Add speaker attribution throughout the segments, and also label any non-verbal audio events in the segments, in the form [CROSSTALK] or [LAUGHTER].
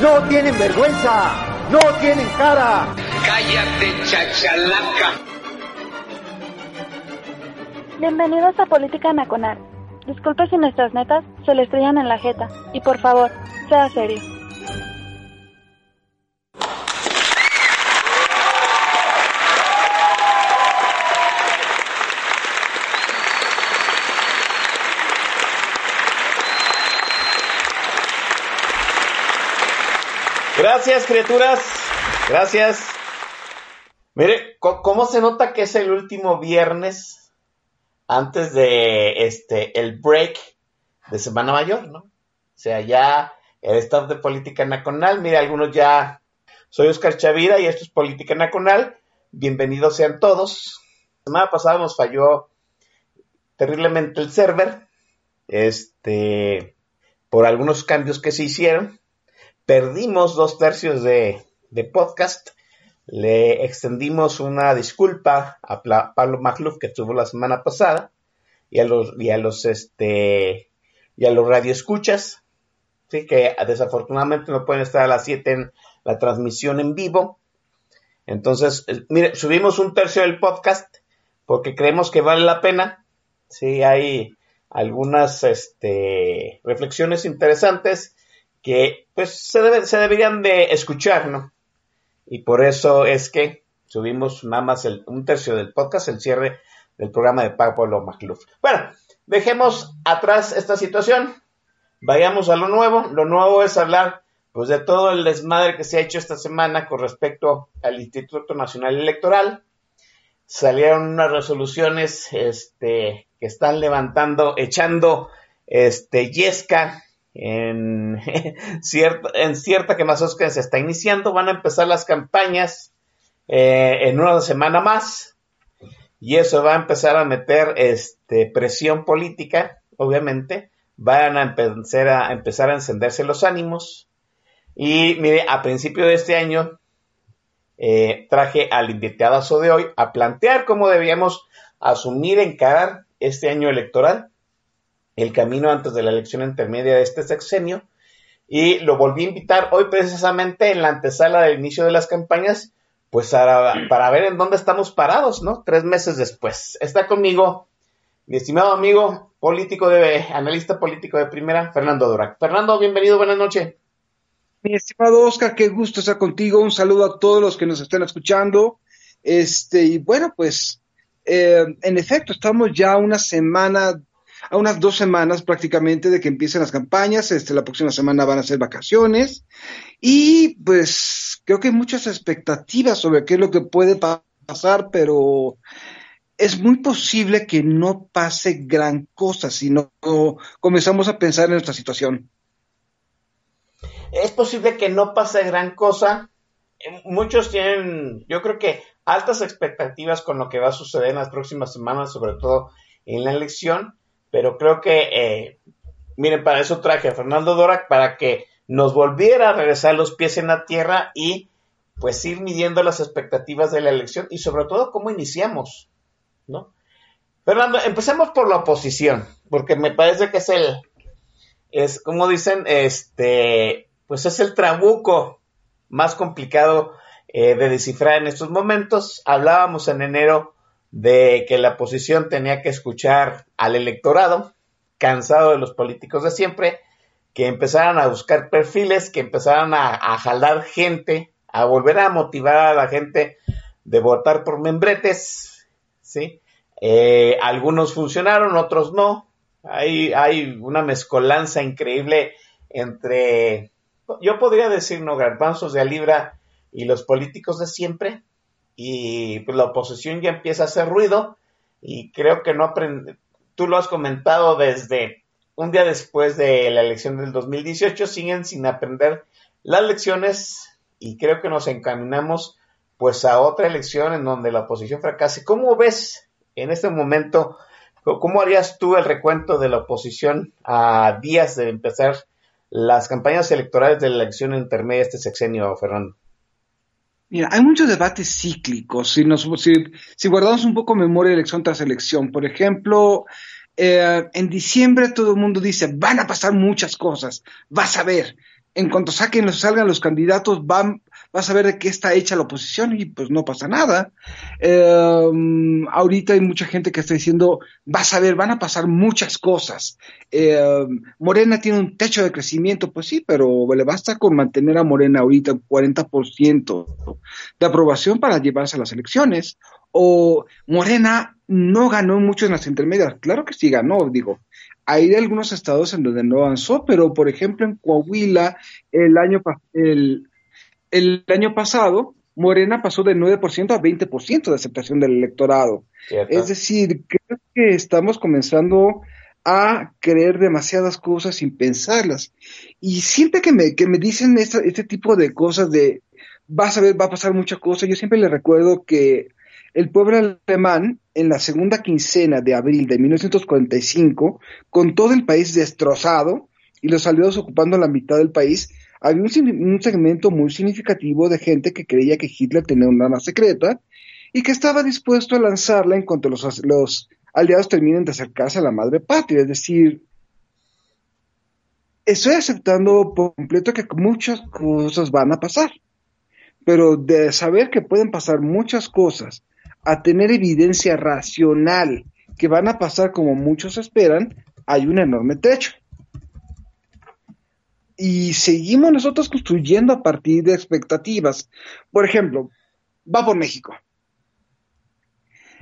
Speaker 1: ¡No tienen vergüenza! ¡No tienen cara!
Speaker 2: Cállate, chachalaca.
Speaker 3: Bienvenidos a Política Nacional. Disculpe si nuestras netas se le estrellan en la jeta. Y por favor, sea serio.
Speaker 4: Gracias, criaturas. Gracias. Mire, ¿cómo se nota que es el último viernes antes de este el break de Semana Mayor, ¿no? O sea, ya el staff de Política Nacional, mire, algunos ya soy Oscar Chavira y esto es Política Nacional. Bienvenidos sean todos. La semana pasada nos falló terriblemente el server. Este por algunos cambios que se hicieron perdimos dos tercios de, podcast. Le extendimos una disculpa a Pablo Macluf que estuvo la semana pasada y a los, y a los, este, y a los radioescuchas, que desafortunadamente no pueden estar a las 7 en la transmisión en vivo. Entonces, eh, mire, subimos un tercio del podcast porque creemos que vale la pena. Sí, hay algunas este, reflexiones interesantes que pues se, debe, se deberían de escuchar, ¿no? Y por eso es que subimos nada más el, un tercio del podcast, el cierre del programa de Pablo McLuff. Bueno, dejemos atrás esta situación, vayamos a lo nuevo. Lo nuevo es hablar pues de todo el desmadre que se ha hecho esta semana con respecto al Instituto Nacional Electoral. Salieron unas resoluciones este, que están levantando, echando este, yesca en, [LAUGHS] cierta, en cierta que más que se está iniciando, van a empezar las campañas eh, en una semana más y eso va a empezar a meter este, presión política, obviamente, van a empezar a, empezar a encenderse los ánimos y mire, a principio de este año eh, traje al invitado de hoy a plantear cómo debíamos asumir, encarar este año electoral el camino antes de la elección intermedia de este sexenio. Y lo volví a invitar hoy precisamente en la antesala del inicio de las campañas, pues para, ver en dónde estamos parados, ¿no? Tres meses después. Está conmigo mi estimado amigo político de, analista político de primera, Fernando Durac. Fernando, bienvenido, buenas noches.
Speaker 5: Mi estimado Oscar, qué gusto estar contigo. Un saludo a todos los que nos estén escuchando. Este, y bueno, pues, eh, en efecto, estamos ya una semana a unas dos semanas prácticamente de que empiecen las campañas. Este, la próxima semana van a ser vacaciones. Y pues creo que hay muchas expectativas sobre qué es lo que puede pasar, pero es muy posible que no pase gran cosa si no comenzamos a pensar en nuestra situación.
Speaker 4: Es posible que no pase gran cosa. Muchos tienen, yo creo que altas expectativas con lo que va a suceder en las próximas semanas, sobre todo en la elección pero creo que, eh, miren, para eso traje a Fernando Dorak para que nos volviera a regresar los pies en la tierra y pues ir midiendo las expectativas de la elección y sobre todo cómo iniciamos, ¿no? Fernando, empecemos por la oposición, porque me parece que es el, es como dicen, este, pues es el trabuco más complicado eh, de descifrar en estos momentos. Hablábamos en enero de que la oposición tenía que escuchar al electorado, cansado de los políticos de siempre, que empezaran a buscar perfiles, que empezaran a, jalar gente, a volver a motivar a la gente de votar por membretes, ¿sí? Eh, algunos funcionaron, otros no. Hay, hay una mezcolanza increíble entre, yo podría decir, no, garbanzos de a libra y los políticos de siempre, y pues, la oposición ya empieza a hacer ruido y creo que no aprende, tú lo has comentado desde un día después de la elección del 2018, siguen sin aprender las lecciones y creo que nos encaminamos pues a otra elección en donde la oposición fracase. ¿Cómo ves en este momento, cómo harías tú el recuento de la oposición a días de empezar las campañas electorales de la elección intermedia este sexenio, Fernando?
Speaker 5: Mira, hay muchos debates cíclicos. Si, nos, si, guardamos un poco memoria elección tras elección, por ejemplo, eh, en diciembre todo el mundo dice, van a pasar muchas cosas, vas a ver, en cuanto saquen, salgan los candidatos, van, vas a ver de qué está hecha la oposición y pues no pasa nada. Em, ahorita hay mucha gente que está diciendo, vas a ver, van a pasar muchas cosas. Em, Morena tiene un techo de crecimiento, pues sí, pero le basta con mantener a Morena ahorita un 40% de aprobación para llevarse a las elecciones. O Morena no ganó mucho en las intermedias. Claro que sí ganó, digo. Hay algunos estados en donde no avanzó, pero por ejemplo en Coahuila el año, el, el año pasado, Morena pasó de 9% a 20% de aceptación del electorado. Es decir, creo que estamos comenzando a creer demasiadas cosas sin pensarlas. Y siempre que me, que me dicen este tipo de cosas de vas a ver, va a pasar muchas cosas, yo siempre le recuerdo que el pueblo alemán, en la segunda quincena de abril de 1945, con todo el país destrozado y los aliados ocupando la mitad del país, había un, segmento muy significativo de gente que creía que Hitler tenía una arma secreta y que estaba dispuesto a lanzarla en cuanto los, los aliados terminen de acercarse a la madre patria. Es decir, estoy aceptando por completo que muchas cosas van a pasar, pero de saber que pueden pasar muchas cosas a tener evidencia racional que van a pasar como muchos esperan, hay un enorme trecho y seguimos nosotros construyendo a partir de expectativas. Por ejemplo, va por México.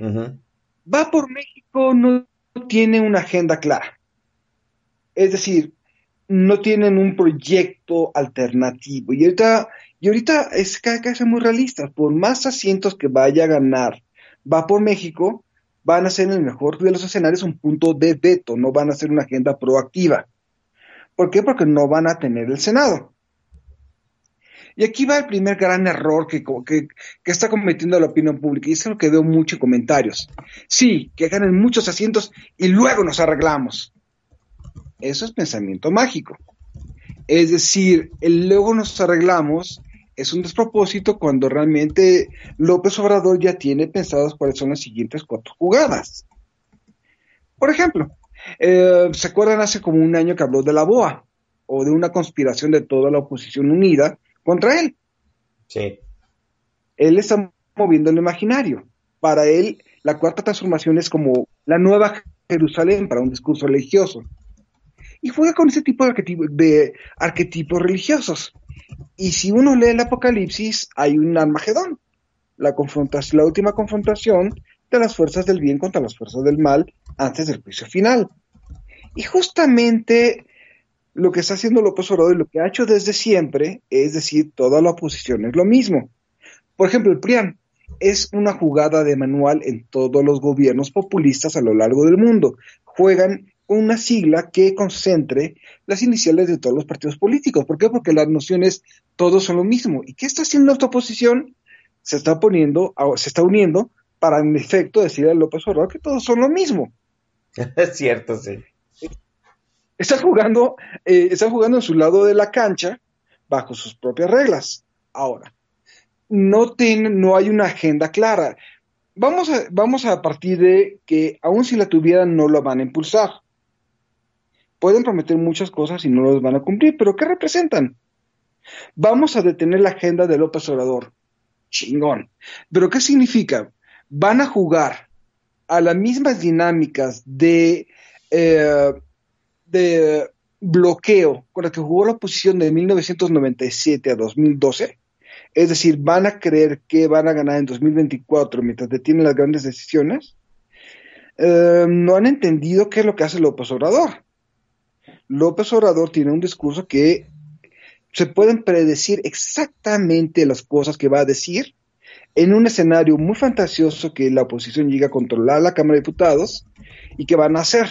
Speaker 5: Va por México no tiene una agenda clara. Es decir, no tienen un proyecto alternativo. Y ahorita, y ahorita es que ser muy realistas. Por más asientos que vaya a ganar, va por México, van a ser en el mejor de los escenarios un punto de veto, no van a ser una agenda proactiva. ¿Por qué? Porque no van a tener el Senado. Y aquí va el primer gran error que, está cometiendo la opinión pública, y es lo que veo mucho en comentarios. Sí, que ganen muchos asientos y luego nos arreglamos. Eso es pensamiento mágico. Es decir, el luego nos arreglamos es un despropósito cuando realmente López Obrador ya tiene pensadas cuáles son las siguientes cuatro jugadas. Por ejemplo, eh, ¿Se acuerdan hace como un año que habló de la BOA o de una conspiración de toda la oposición unida contra él?
Speaker 4: Sí.
Speaker 5: Él está moviendo el imaginario. Para él, la cuarta transformación es como la nueva Jerusalén para un discurso religioso. Y juega con ese tipo de, de arquetipos religiosos. Y si uno lee el Apocalipsis, hay un Armagedón. La, confrontación, la última confrontación de las fuerzas del bien contra las fuerzas del mal antes del juicio final. Y justamente lo que está haciendo López Obrador y lo que ha hecho desde siempre, es decir, toda la oposición es lo mismo. Por ejemplo, el PRIAN es una jugada de manual en todos los gobiernos populistas a lo largo del mundo. Juegan una sigla que concentre las iniciales de todos los partidos políticos. ¿Por qué? Porque las nociones todos son lo mismo. ¿Y qué está haciendo esta oposición? Se está poniendo, se está uniendo para en efecto decir a López Obrador que todos son lo mismo. [LAUGHS]
Speaker 4: Es cierto, sí.
Speaker 5: Está jugando, eh, está jugando en su lado de la cancha bajo sus propias reglas. Ahora, no, no hay una agenda clara. Vamos a, vamos a partir de que aun si la tuvieran no lo van a impulsar. Pueden prometer muchas cosas y no las van a cumplir, pero ¿qué representan? Vamos a detener la agenda de López Obrador. Chingón. ¿Pero qué significa? Van a jugar a las mismas dinámicas de, eh, de bloqueo con las que jugó la oposición de 1997 a 2012. Es decir, van a creer que van a ganar en 2024 mientras detienen las grandes decisiones. Eh, no han entendido qué es lo que hace López Obrador. López Obrador tiene un discurso que se pueden predecir exactamente las cosas que va a decir en un escenario muy fantasioso que la oposición llega a controlar la Cámara de Diputados y que van a hacer.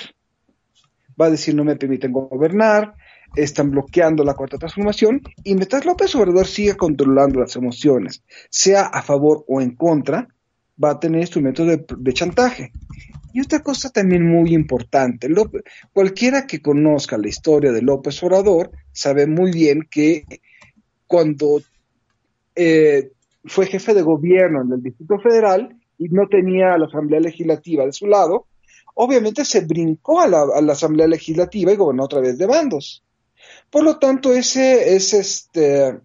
Speaker 5: va a decir no me permiten gobernar, están bloqueando la cuarta transformación y mientras López Obrador siga controlando las emociones, sea a favor o en contra, va a tener instrumentos de, chantaje. Y otra cosa también muy importante, cualquiera que conozca la historia de López Obrador sabe muy bien que cuando eh, fue jefe de gobierno en el Distrito Federal y no tenía a la Asamblea Legislativa de su lado, obviamente se brincó a la, a la Asamblea Legislativa y gobernó otra vez de bandos. Por lo tanto, ese es este.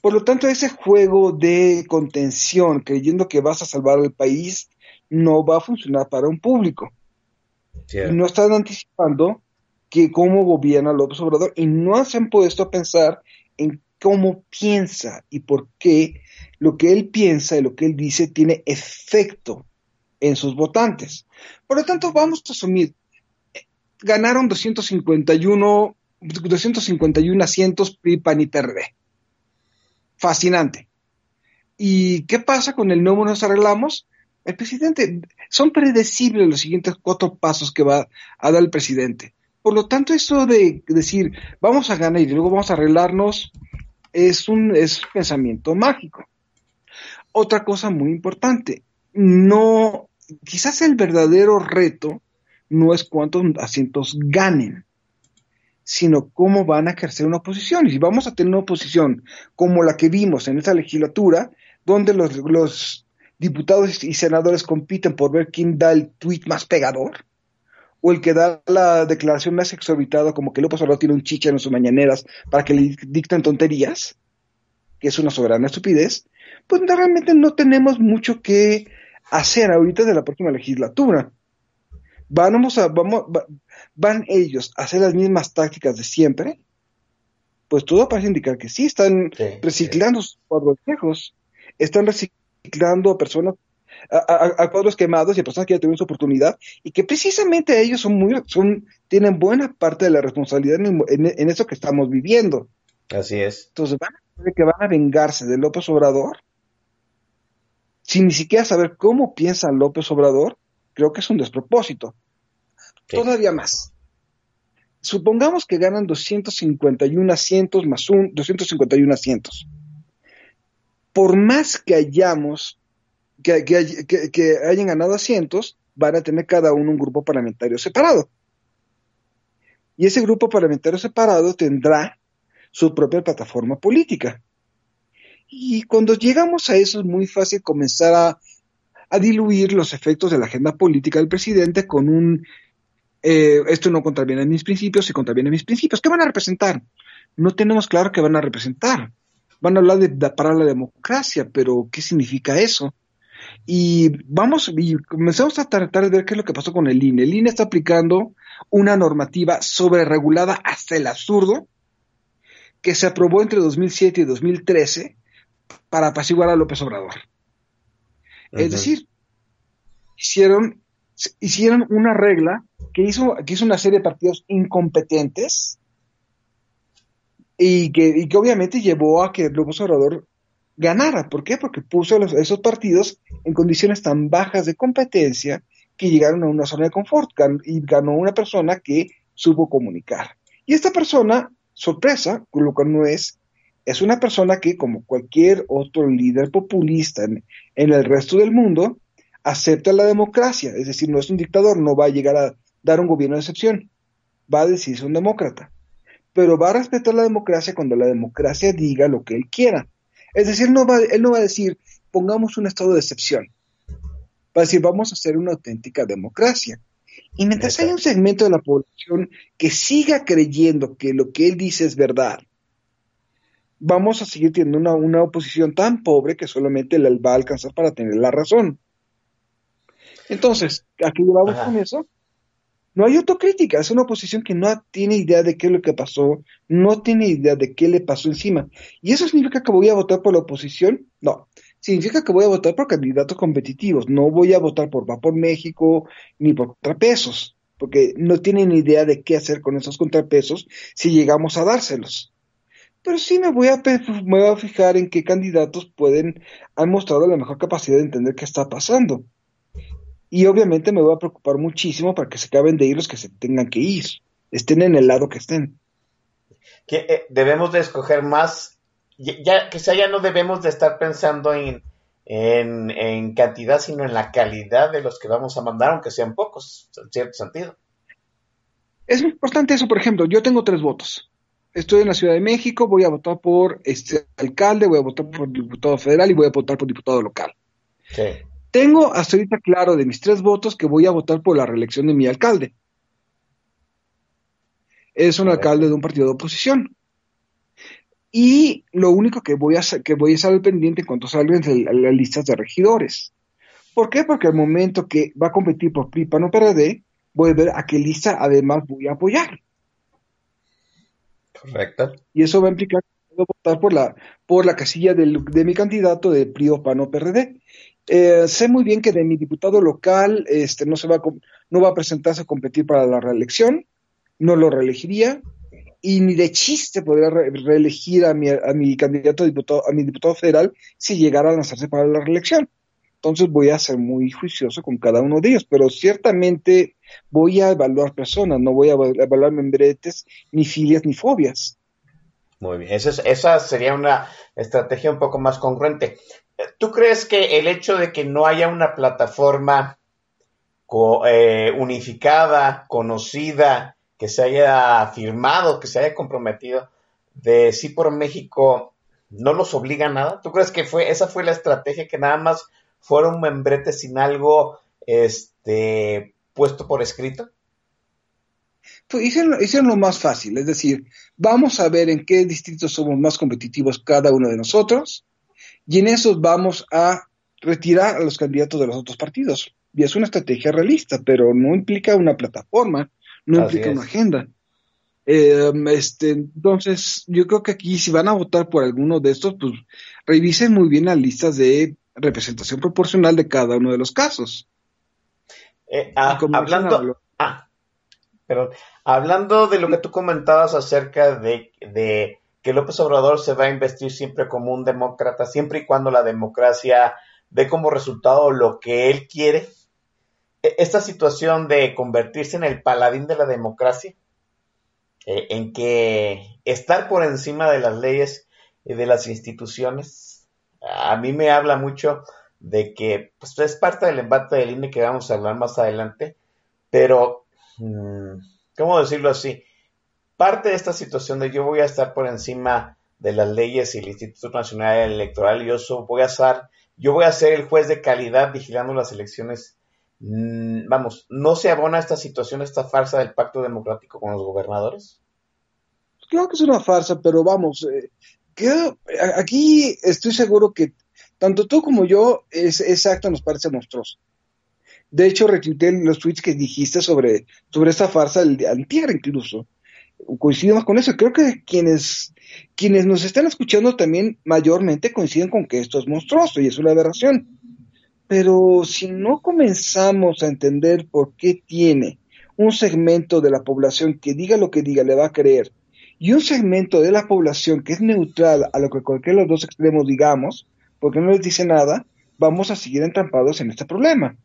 Speaker 5: Por lo tanto, ese juego de contención, creyendo que vas a salvar al país, no va a funcionar para un público. No están anticipando que cómo gobierna López Obrador y no se han puesto a pensar en cómo piensa y por qué lo que él piensa y lo que él dice tiene efecto en sus votantes. Por lo tanto, vamos a asumir, ganaron 251 251 asientos PRI, PAN. Fascinante. ¿Y qué pasa con el nuevo nos arreglamos? El presidente, son predecibles los siguientes cuatro pasos que va a dar el presidente. Por lo tanto, eso de decir, vamos a ganar y luego vamos a arreglarnos, es un, es pensamiento mágico. Otra cosa muy importante, no, quizás el verdadero reto no es cuántos asientos ganen, sino cómo van a ejercer una oposición. Y si vamos a tener una oposición como la que vimos en esta legislatura, donde los, diputados y senadores compiten por ver quién da el tuit más pegador, o el que da la declaración más exorbitada, como que López Obrador tiene un chicha en sus mañaneras para que le dicten tonterías, que es una soberana estupidez, pues realmente no tenemos mucho que hacer ahorita de la próxima legislatura. Vamos a, vamos, ¿Van ellos a hacer las mismas tácticas de siempre? Pues todo parece indicar que sí, están reciclando sus cuadros viejos, están reciclando a personas, a, cuadros quemados y a personas que ya tuvieron su oportunidad y que precisamente ellos son muy, son, tienen buena parte de la responsabilidad en, eso que estamos viviendo.
Speaker 4: Así es.
Speaker 5: Entonces, ¿van a que van a vengarse de López Obrador? Sin ni siquiera saber cómo piensa López Obrador, creo que es un despropósito. Todavía más. Supongamos que ganan 251 asientos más un 251 asientos. Por más que hayamos, que, hayan ganado asientos, van a tener cada uno un grupo parlamentario separado. Y ese grupo parlamentario separado tendrá su propia plataforma política. Y cuando llegamos a eso es muy fácil comenzar a, diluir los efectos de la agenda política del presidente con un eh, esto no contraviene mis principios y contraviene mis principios. ¿Qué van a representar? No tenemos claro qué van a representar. Van a hablar de, para la democracia, pero ¿qué significa eso? Y vamos, y comenzamos a tratar de ver qué es lo que pasó con el INE. El INE está aplicando una normativa sobreregulada hasta el absurdo que se aprobó entre 2007 y 2013 para apaciguar a López Obrador. Es decir, hicieron, hicieron una regla que hizo, que hizo una serie de partidos incompetentes y que, que obviamente llevó a que López Obrador ganara. ¿Por qué? Porque puso esos partidos en condiciones tan bajas de competencia que llegaron a una zona de confort y ganó una persona que supo comunicar. Y esta persona, sorpresa, lo que no es, es una persona que, como cualquier otro líder populista en el resto del mundo, acepta la democracia, es decir, no es un dictador, no va a llegar a dar un gobierno de excepción. Va a decirse un demócrata. Pero va a respetar la democracia cuando la democracia diga lo que él quiera. Es decir, no va, él no va a decir, pongamos un estado de excepción. Va a decir, vamos a hacer una auténtica democracia. Y mientras haya un segmento de la población que siga creyendo que lo que él dice es verdad, vamos a seguir teniendo una, una oposición tan pobre que solamente le va a alcanzar para tener la razón. Entonces, ¿a qué llevamos con eso? No hay autocrítica, es una oposición que no tiene idea de qué es lo que pasó, no tiene idea de qué le pasó encima. ¿Y eso significa que voy a votar por la oposición? No, significa que voy a votar por candidatos competitivos, no voy a votar por Va por México ni por contrapesos, porque no tienen idea de qué hacer con esos contrapesos si llegamos a dárselos. Pero sí me voy a, me voy a fijar en qué candidatos pueden, han mostrado la mejor capacidad de entender qué está pasando. Y obviamente me voy a preocupar muchísimo para que se acaben de ir los que se tengan que ir, estén en el lado que estén.
Speaker 4: Que eh, debemos de escoger más, ya, ya que sea ya no debemos de estar pensando en, en, en cantidad, sino en la calidad de los que vamos a mandar, aunque sean pocos, en cierto sentido.
Speaker 5: Es muy importante eso, por ejemplo, yo tengo tres votos. Estoy en la Ciudad de México, voy a votar por este alcalde, voy a votar por diputado federal y voy a votar por diputado local.
Speaker 4: Sí.
Speaker 5: Tengo hasta ahorita claro de mis tres votos que voy a votar por la reelección de mi alcalde. Es un alcalde de un partido de oposición. Y lo único que voy a que voy a estar al pendiente en cuanto salgan las listas de regidores. ¿Por qué? Porque al momento que va a competir por PRI, PAN o PRD, voy a ver a qué lista además voy a apoyar.
Speaker 4: Correcto.
Speaker 5: Y eso va a implicar que puedo votar por la, por la casilla del- de mi candidato de PRI o PAN o PRD. Eh, sé muy bien que de mi diputado local este, no, se va a, no va a presentarse a competir para la reelección, no lo reelegiría, y ni de chiste podría re- reelegir a mi, a mi candidato a diputado, a mi diputado federal si llegara a lanzarse para la reelección. Entonces voy a ser muy juicioso con cada uno de ellos, pero ciertamente voy a evaluar personas, no voy a eva- evaluar membretes, ni filias, ni fobias.
Speaker 4: Muy bien, esa sería una estrategia un poco más congruente. ¿Tú crees que el hecho de que no haya una plataforma eh, unificada, conocida, que se haya firmado, que se haya comprometido de sí por México, no los obliga a nada? ¿Tú crees que fue esa fue la estrategia que nada más fuera un membrete sin algo este puesto por escrito?
Speaker 5: Pues hicieron, hicieron lo más fácil, es decir, vamos a ver en qué distritos somos más competitivos cada uno de nosotros y en esos vamos a retirar a los candidatos de los otros partidos. Y es una estrategia realista, pero no implica una plataforma, no
Speaker 4: Así
Speaker 5: implica
Speaker 4: es.
Speaker 5: una agenda. Eh, este, entonces, yo creo que aquí si van a votar por alguno de estos, pues revisen muy bien las listas de representación proporcional de cada uno de los casos.
Speaker 4: Eh, ah, hablando, ah, perdón, hablando de lo que tú comentabas acerca de, de que López Obrador se va a investir siempre como un demócrata, siempre y cuando la democracia dé como resultado lo que él quiere, e- esta situación de convertirse en el paladín de la democracia, eh, en que estar por encima de las leyes y de las instituciones, a mí me habla mucho de que pues, es parte del embate del INE que vamos a hablar más adelante, pero, mm, ¿cómo decirlo así? Parte de esta situación de yo voy a estar por encima de las leyes y el Instituto Nacional Electoral, yo voy a estar, yo voy a ser el juez de calidad vigilando las elecciones. Mm, vamos, ¿no se abona esta situación, esta farsa del pacto democrático con los gobernadores?
Speaker 5: Claro que es una farsa, pero vamos, eh, aquí estoy seguro que tanto tú como yo, es, ese acto nos parece monstruoso. De hecho, retuiteé los tweets que dijiste sobre, sobre esta farsa el de antier incluso. Coincidimos con eso. Creo que quienes, quienes nos están escuchando también mayormente coinciden con que esto es monstruoso y es una aberración. Pero si no comenzamos a entender por qué tiene un segmento de la población que diga lo que diga, le va a creer, y un segmento de la población que es neutral a lo que cualquiera de los dos extremos digamos, porque no les dice nada, vamos a seguir entrampados en este problema.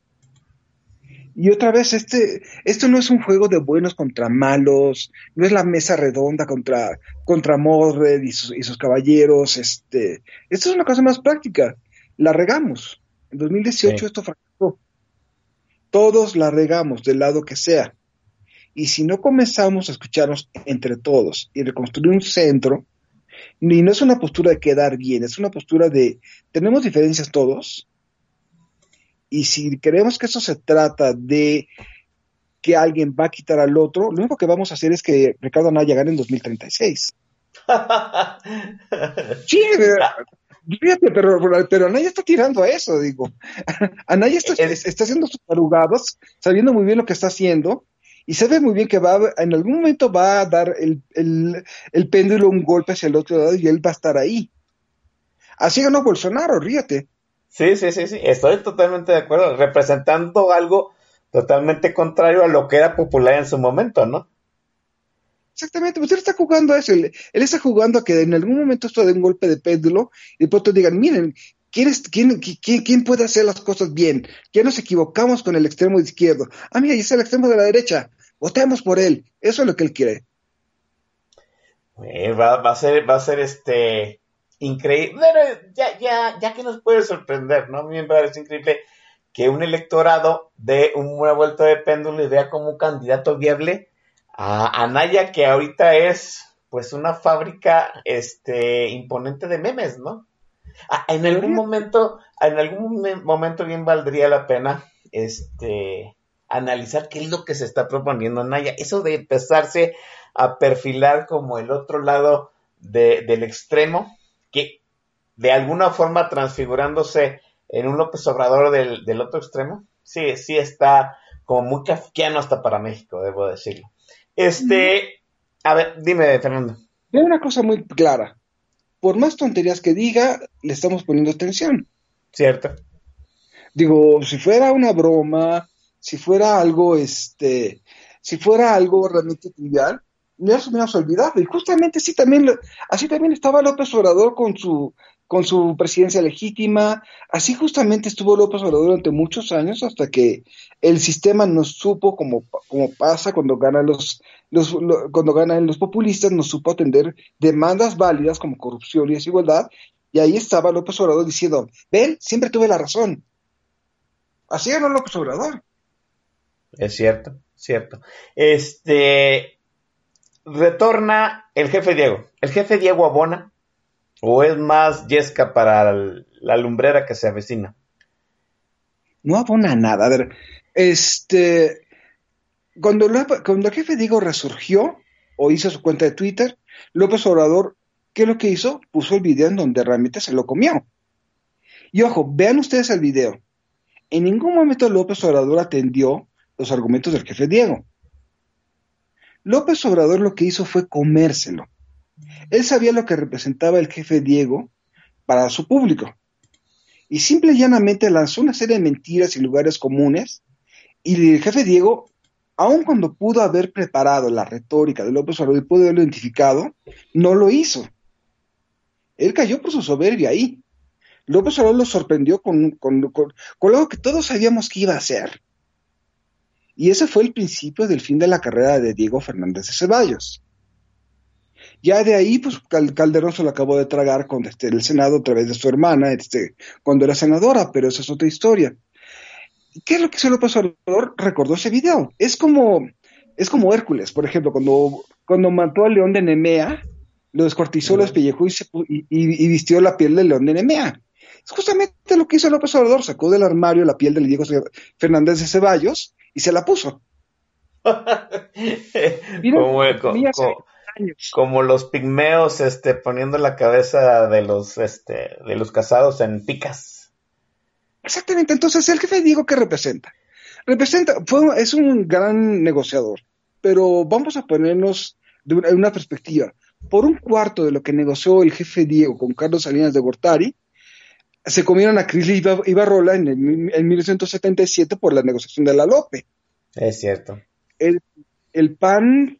Speaker 5: Y otra vez, este, esto no es un juego de buenos contra malos, no es la mesa redonda contra, contra Mordred y sus, y sus caballeros, este, esto es una cosa más práctica. La regamos. En 2018
Speaker 4: Sí.
Speaker 5: esto fracasó. Todos la regamos, del lado que sea. Y si no comenzamos a escucharnos entre todos y reconstruir un centro, ni no es una postura de quedar bien, es una postura de tenemos diferencias todos. Y si creemos que eso se trata de que alguien va a quitar al otro, lo único que vamos a hacer es que Ricardo Anaya gane en 2036. [LAUGHS] Sí, fíjate, pero, pero Anaya está tirando a eso, digo. [LAUGHS] Anaya está,
Speaker 4: Es-
Speaker 5: está haciendo sus tarugadas, sabiendo muy bien lo que está haciendo, y sabe muy bien que va en algún momento va a dar el, el, el péndulo un golpe hacia el otro lado y él va a estar ahí. Así ganó Bolsonaro, ríete.
Speaker 4: Sí, sí, sí, sí, estoy totalmente de acuerdo, representando algo totalmente contrario a lo que era popular en su momento, ¿no?
Speaker 5: Exactamente, pues él está jugando a eso, él, él está jugando a que en algún momento esto dé un golpe de péndulo y de pronto digan, miren, ¿Quién, es, quién, quién, quién, puede hacer las cosas bien? Ya nos equivocamos con el extremo izquierdo. Ah, mira, y es el extremo de la derecha. Votemos por él. Eso es lo que él quiere.
Speaker 4: Eh, va, va, a ser, va a ser este increíble. Bueno, ya, ya, ya que nos puede sorprender, ¿no? A mí me parece increíble que un electorado dé una vuelta de péndulo y vea como candidato viable a Anaya, que ahorita es pues una fábrica este imponente de memes, ¿no? Ah, en algún momento, en algún momento bien valdría la pena este analizar qué es lo que se está proponiendo Anaya. Eso de empezarse a perfilar como el otro lado del extremo, que de alguna forma transfigurándose en un López Obrador del, del otro extremo, sí, sí está como muy kafkiano hasta para México, debo decirlo. Este, a ver, dime, Fernando.
Speaker 5: Hay una cosa muy clara. Por más tonterías que diga, le estamos poniendo atención.
Speaker 4: Cierto.
Speaker 5: Digo, si fuera una broma, si fuera algo, este, si fuera algo realmente trivial, me hubiéramos olvidado. Y justamente así también, así también estaba López Obrador con su, con su presidencia legítima. Así justamente estuvo López Obrador durante muchos años hasta que el sistema nos supo, como, como pasa cuando ganan los, los, cuando ganan los populistas, nos supo atender demandas válidas como corrupción y desigualdad. Y ahí estaba López Obrador diciendo, ven, siempre tuve la razón. Así era López Obrador.
Speaker 4: Es cierto, cierto. Este, retorna el jefe Diego. El jefe Diego abona o es más yesca para la lumbrera que se avecina.
Speaker 5: No abona nada. A ver, este, cuando, cuando el jefe Diego resurgió o hizo su cuenta de Twitter, López Obrador, ¿qué es lo que hizo? Puso el video en donde realmente se lo comió. Y ojo, vean ustedes el video. En ningún momento López Obrador atendió los argumentos del jefe Diego. López Obrador lo que hizo fue comérselo. Él sabía lo que representaba el jefe Diego para su público. Y simple y llanamente lanzó una serie de mentiras y lugares comunes. Y el jefe Diego, aun cuando pudo haber preparado la retórica de López Obrador y pudo haberlo identificado, no lo hizo. Él cayó por su soberbia ahí. López Obrador lo sorprendió con, con, con algo que todos sabíamos que iba a hacer. Y ese fue el principio del fin de la carrera de Diego Fernández de Ceballos. Ya de ahí, pues Calderón se lo acabó de tragar con este, el Senado a través de su hermana, este, cuando era senadora, pero esa es otra historia. ¿Qué es lo que hizo López Obrador? Recordó ese video. Es como, es como Hércules, por ejemplo, cuando, cuando mató al león de Nemea, lo descuartizó, lo despellejó y, y, y, vistió la piel del león de Nemea. Es justamente lo que hizo López Obrador, sacó del armario la piel del Diego Fernández de Ceballos y se la puso. [LAUGHS]
Speaker 4: como, los pigmeos este, poniendo la cabeza de los, este, de los casados en picas.
Speaker 5: Exactamente, entonces el jefe Diego, ¿qué representa? Representa, fue, es un gran negociador, pero vamos a ponernos de una, una perspectiva. Por un cuarto de lo que negoció el jefe Diego con Carlos Salinas de Gortari, se comieron a Cris Ibarrola en, en 1977 por la negociación de la Lope.
Speaker 4: Es cierto.
Speaker 5: El, el PAN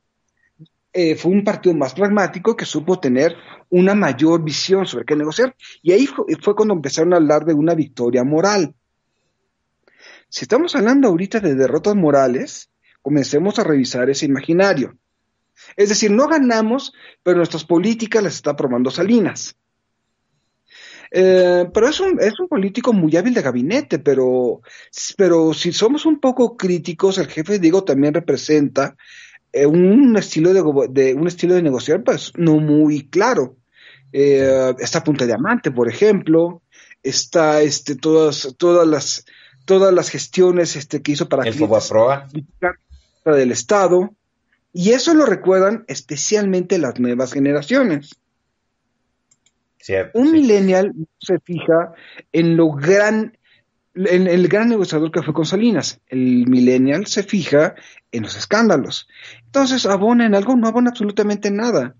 Speaker 5: eh, fue un partido más pragmático que supo tener una mayor visión sobre qué negociar. Y ahí fue, fue cuando empezaron a hablar de una victoria moral. Si estamos hablando ahorita de derrotas morales, comencemos a revisar ese imaginario. Es decir, no ganamos, pero nuestras políticas las está probando Salinas. Eh, pero es un, es un político muy hábil de gabinete, pero, pero si somos un poco críticos, el jefe Diego también representa eh, un, estilo de, un estilo de negociar pues no muy claro. Eh, está Punta Diamante, por ejemplo, está este, todas, todas las todas las gestiones este, que hizo para
Speaker 4: el
Speaker 5: del Estado, y eso lo recuerdan especialmente las nuevas generaciones un millennial se fija en lo gran, en el gran negociador que fue con Salinas. El millennial se fija en los escándalos. Entonces, abona en algo, no abona absolutamente nada.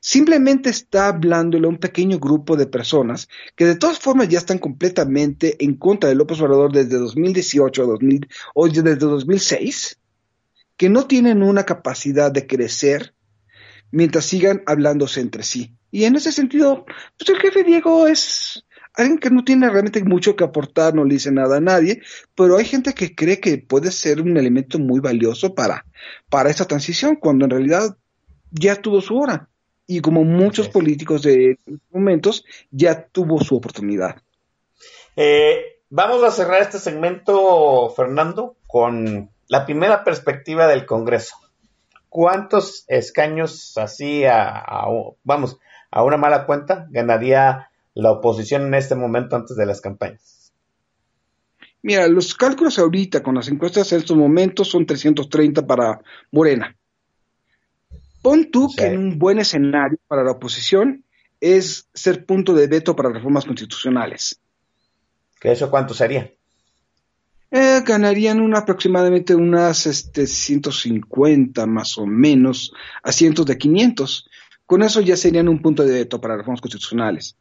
Speaker 5: Simplemente está hablándole a un pequeño grupo de personas que de todas formas ya están completamente en contra de López Obrador desde 2018 2000, o desde 2006, que no tienen una capacidad de crecer mientras sigan hablándose entre sí. Y en ese sentido, pues el jefe Diego es alguien que no tiene realmente mucho que aportar, no le dice nada a nadie, pero hay gente que cree que puede ser un elemento muy valioso para, para esta transición, cuando en realidad ya tuvo su hora. Y como muchos políticos de momentos, ya tuvo su oportunidad.
Speaker 4: Eh, vamos a cerrar este segmento, Fernando, con la primera perspectiva del Congreso. ¿Cuántos escaños así, a, vamos, a una mala cuenta, ganaría la oposición en este momento antes de las campañas?
Speaker 5: Mira, los cálculos ahorita con las encuestas en estos momentos son 330 para Morena. Pon tú que en un buen escenario para la oposición es ser punto de veto para reformas constitucionales.
Speaker 4: ¿Qué eso cuánto sería?
Speaker 5: Eh, ganarían aproximadamente unas este, 150 más o menos a cientos de 500. Con eso ya serían un punto de veto para reformas constitucionales.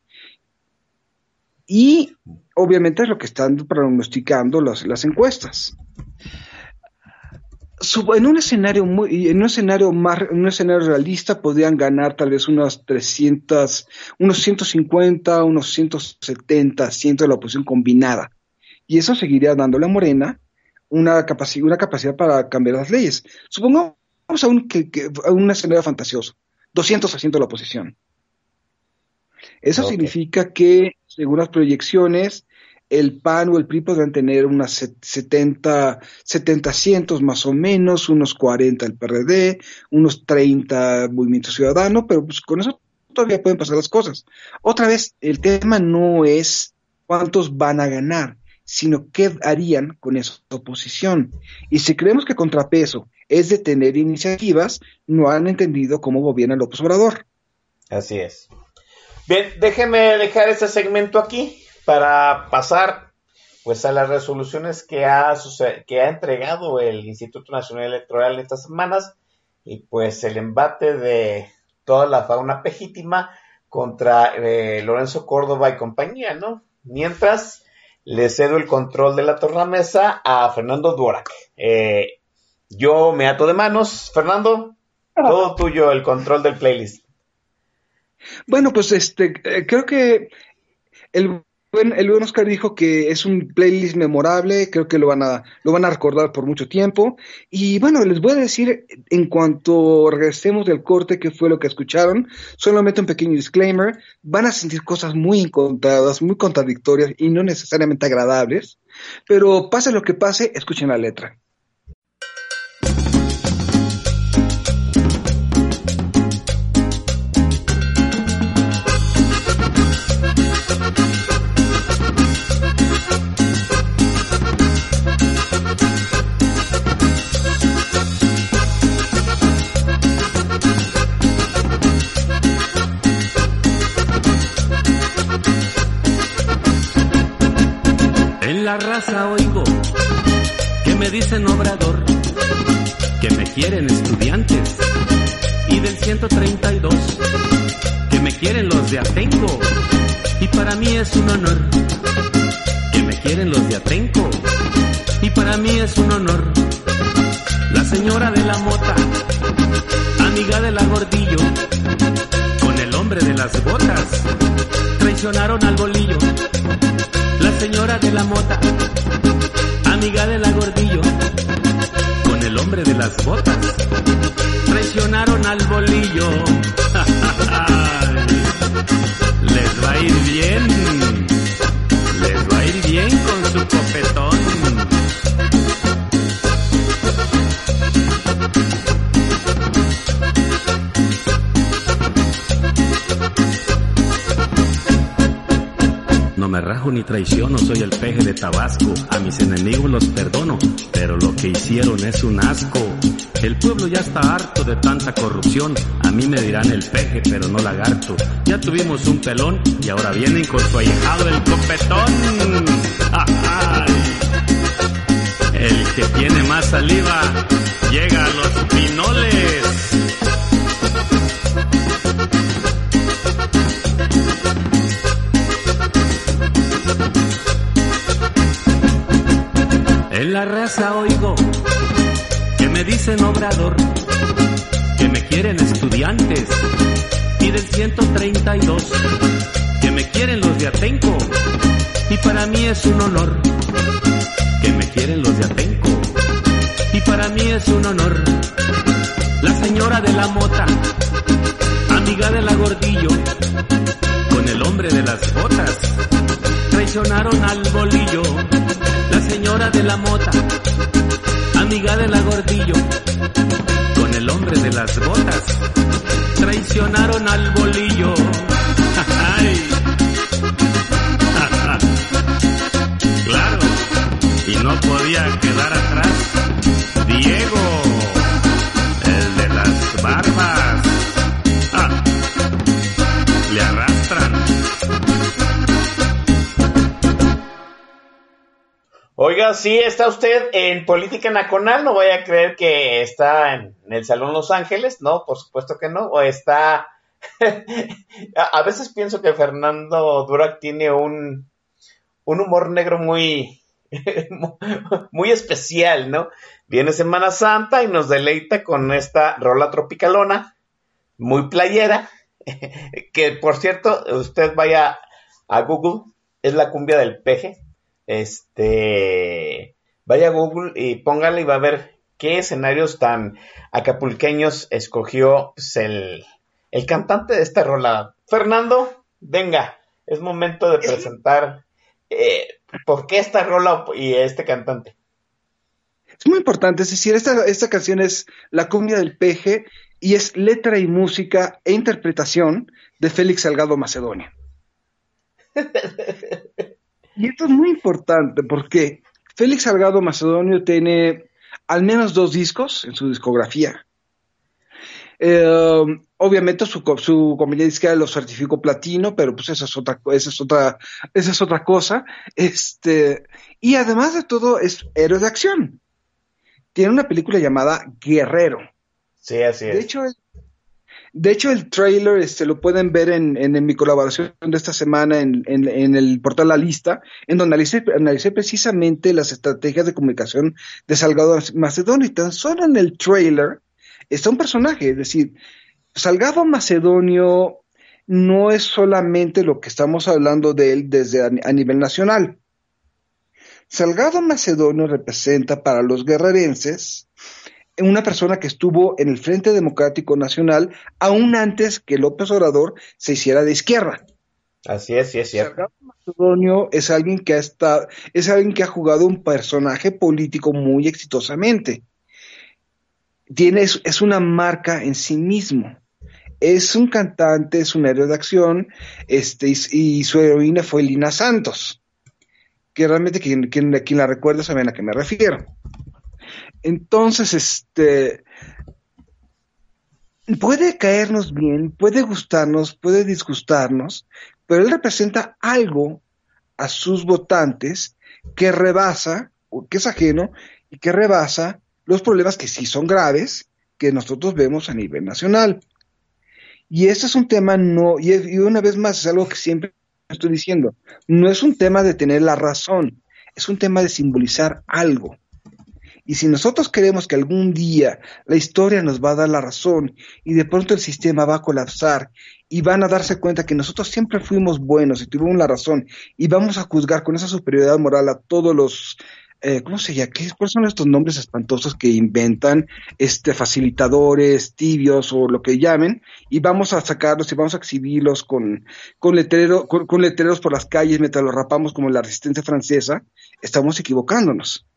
Speaker 5: Y obviamente es lo que están pronosticando las encuestas en un escenario muy, en un escenario más, un escenario realista podrían ganar tal vez unas 300, unos 150, unos 170 cientos de la oposición combinada. Y eso seguiría dándole a Morena una capacidad, una capacidad para cambiar las leyes. Supongamos a un, que, un escenario fantasioso, 200 asientos de la oposición. Eso significa que, según las proyecciones, el PAN o el PRI podrán tener unas 70, 70 cientos más o menos, unos 40 el PRD, unos 30 Movimiento Ciudadano, pero pues con eso todavía pueden pasar las cosas. Otra vez, el tema no es cuántos van a ganar, sino qué harían con esa oposición. Y si creemos que contrapeso es de tener iniciativas, no han entendido cómo gobierna el Obrador.
Speaker 4: Así es. Bien, déjeme dejar ese segmento aquí para pasar pues a las resoluciones que ha, que ha entregado el Instituto Nacional Electoral en estas semanas y pues el embate de toda la fauna legítima contra eh, Lorenzo Córdoba y compañía, ¿no? Mientras le cedo el control de la tornamesa a Fernando Duarac. Eh, yo me ato de manos, Fernando, todo tuyo el control del playlist.
Speaker 5: Bueno, pues este, eh, creo que el el buen Oscar dijo que es un playlist memorable, creo que lo van a, lo van a recordar por mucho tiempo. Y bueno, les voy a decir, en cuanto regresemos del corte, que fue lo que escucharon, solamente un pequeño disclaimer, van a sentir cosas muy encontradas, muy contradictorias y no necesariamente agradables, pero pase lo que pase, escuchen la letra.
Speaker 6: Raza oigo que me dicen obrador, que me quieren estudiantes y del 132 que me quieren los de Atenco y para mí es un honor que me quieren los de Atenco y para mí es un honor la señora de la mota amiga de la gordillo con el hombre de las botas traicionaron al bolillo señora de la mota, amiga de la gordillo, con el hombre de las botas, traicionaron al bolillo. [LAUGHS] Les va a ir bien, les va a ir bien con su copetón. Ni traiciono, soy el peje de Tabasco. A mis enemigos los perdono, pero lo que hicieron es un asco. El pueblo ya está harto de tanta corrupción. A mí me dirán el peje, pero no lagarto. Ya tuvimos un pelón y ahora vienen con su ahijado el copetón. El que tiene más saliva llega a los pinoles. En la raza oigo que me dicen obrador, que me quieren estudiantes y del 132, que me quieren los de Atenco es un honor que me quieren los de Atenco. Y para mí es un honor la señora de la mota, amiga de la gordillo, con el hombre de las botas. Traicionaron al bolillo, señora de la mota, amiga de la gordillo, con el hombre de las botas. Traicionaron al bolillo. [LAUGHS] Ay. [LAUGHS] Claro, y no podía quedar atrás Diego,
Speaker 4: Oiga, sí, está usted en Política Nacional, no vaya a creer que está en, el Salón Los Ángeles, no, por supuesto que no, o está... [LAUGHS] a, a veces pienso que Fernando Durac tiene un, un humor negro muy, [LAUGHS] muy especial, ¿no? Viene Semana Santa y nos deleita con esta rola tropicalona, muy playera, [LAUGHS] que por cierto, usted vaya a Google, es la cumbia del peje, este, vaya a Google y póngale y va a ver qué escenarios tan acapulqueños escogió pues, el, el cantante de esta rola. Fernando, venga, es momento de presentar eh, por qué esta rola y este cantante.
Speaker 5: Es muy importante, es decir, esta, esta canción es La cumbia del peje y es letra y música e interpretación de Félix Salgado Macedonio. [LAUGHS] y esto es muy importante porque Félix Salgado Macedonio tiene al menos dos discos en su discografía. Eh, obviamente su, su compañía disquera lo certificó platino, pero pues esa es otra, esa es otra, esa es otra cosa. Este, y además de todo, es héroe de acción. Tiene una película llamada Guerrero.
Speaker 4: Sí, así es.
Speaker 5: De hecho, de hecho, el trailer este, lo pueden ver en, en, en mi colaboración de esta semana en, el portal La Lista, en donde analicé, analicé, precisamente las estrategias de comunicación de Salgado Macedonio. Y tan solo en el trailer está un personaje, es decir, Salgado Macedonio no es solamente lo que estamos hablando de él desde a, a nivel nacional. Salgado Macedonio representa para los guerrerenses una persona que estuvo en el Frente Democrático Nacional aún antes que López Obrador se hiciera de izquierda.
Speaker 4: Así es, sí es cierto.
Speaker 5: Macedonio es alguien que ha estado, es alguien que ha jugado un personaje político muy exitosamente. Tiene, es, es una marca en sí mismo es un cantante, es un héroe de acción, este, y, y su heroína fue Lina Santos, que realmente quien, quien, quien, la recuerda saben a qué me refiero. Entonces, este, puede caernos bien, puede gustarnos, puede disgustarnos, pero él representa algo a sus votantes que rebasa, o que es ajeno, y que rebasa los problemas que sí son graves, que nosotros vemos a nivel nacional. Y este es un tema no, y, y, una vez más es algo que siempre estoy diciendo, no es un tema de tener la razón, es un tema de simbolizar algo. Y si nosotros queremos que algún día la historia nos va a dar la razón y de pronto el sistema va a colapsar y van a darse cuenta que nosotros siempre fuimos buenos y tuvimos la razón y vamos a juzgar con esa superioridad moral a todos los eh, ¿cómo se llama? ¿Qué, ¿Cuáles son estos nombres espantosos que inventan este facilitadores, tibios o lo que llamen? Y vamos a sacarlos y vamos a exhibirlos con, con, letrero, con letreros por las calles mientras los rapamos como la resistencia francesa. Estamos equivocándonos.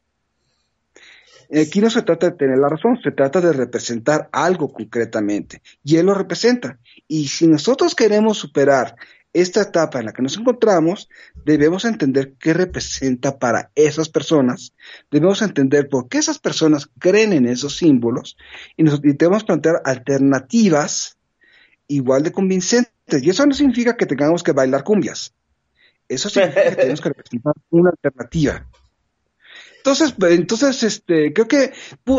Speaker 5: Aquí no se trata de tener la razón, se trata de representar algo concretamente. Y él lo representa. Y si nosotros queremos superar esta etapa en la que nos encontramos, debemos entender qué representa para esas personas, debemos entender por qué esas personas creen en esos símbolos y, nos, y debemos plantear alternativas igual de convincentes. Y eso no significa que tengamos que bailar cumbias. Eso significa que [LAUGHS] tenemos que representar una alternativa. Entonces, entonces, este, creo que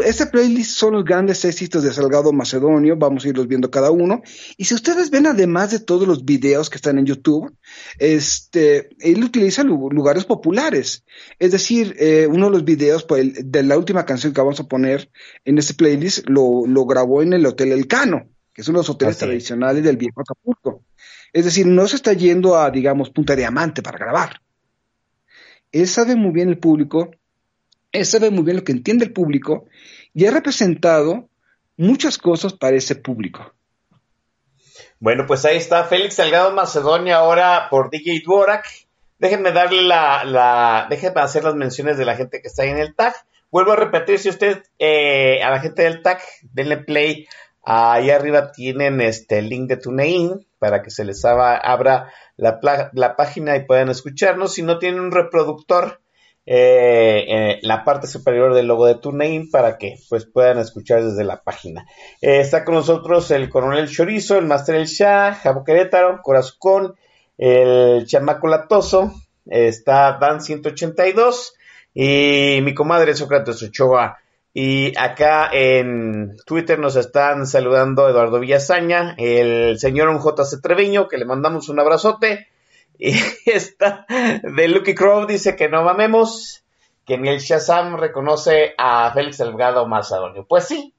Speaker 5: este playlist son los grandes éxitos de Salgado Macedonio, vamos a irlos viendo cada uno. Y si ustedes ven, además de todos los videos que están en YouTube, este, él utiliza lugares populares. Es decir, eh, uno de los videos pues, de la última canción que vamos a poner en este playlist lo, lo grabó en el Hotel El Cano, que es uno de los hoteles Así tradicionales del viejo Acapulco. Es decir, no se está yendo a, digamos, Punta Diamante para grabar él sabe muy bien el público, él sabe muy bien lo que entiende el público y ha representado muchas cosas para ese público.
Speaker 4: Bueno, pues ahí está Félix Salgado Macedonia ahora por DJ Dvorak. Déjenme darle la, la, déjenme hacer las menciones de la gente que está ahí en el tag. Vuelvo a repetir, si usted, eh, a la gente del tag, denle play. Ahí arriba tienen este el link de TuneIn para que se les abra la, la página y puedan escucharnos. Si no tienen un reproductor, eh, en la parte superior del logo de TuneIn para que pues puedan escuchar desde la página. Eh, está con nosotros el coronel Chorizo, el Master El Shah, Jabo Querétaro, Corazón, el Chamaco Latoso, está Dan 182 y mi comadre Sócrates Ochoa. Y acá en Twitter nos están saludando Eduardo Villazaña, el señor J.C. Treviño, que le mandamos un abrazote. Y [LAUGHS] está de Lucky Crow, dice que no mamemos, que ni el Shazam reconoce a Félix Delgado Macedonio. Pues sí,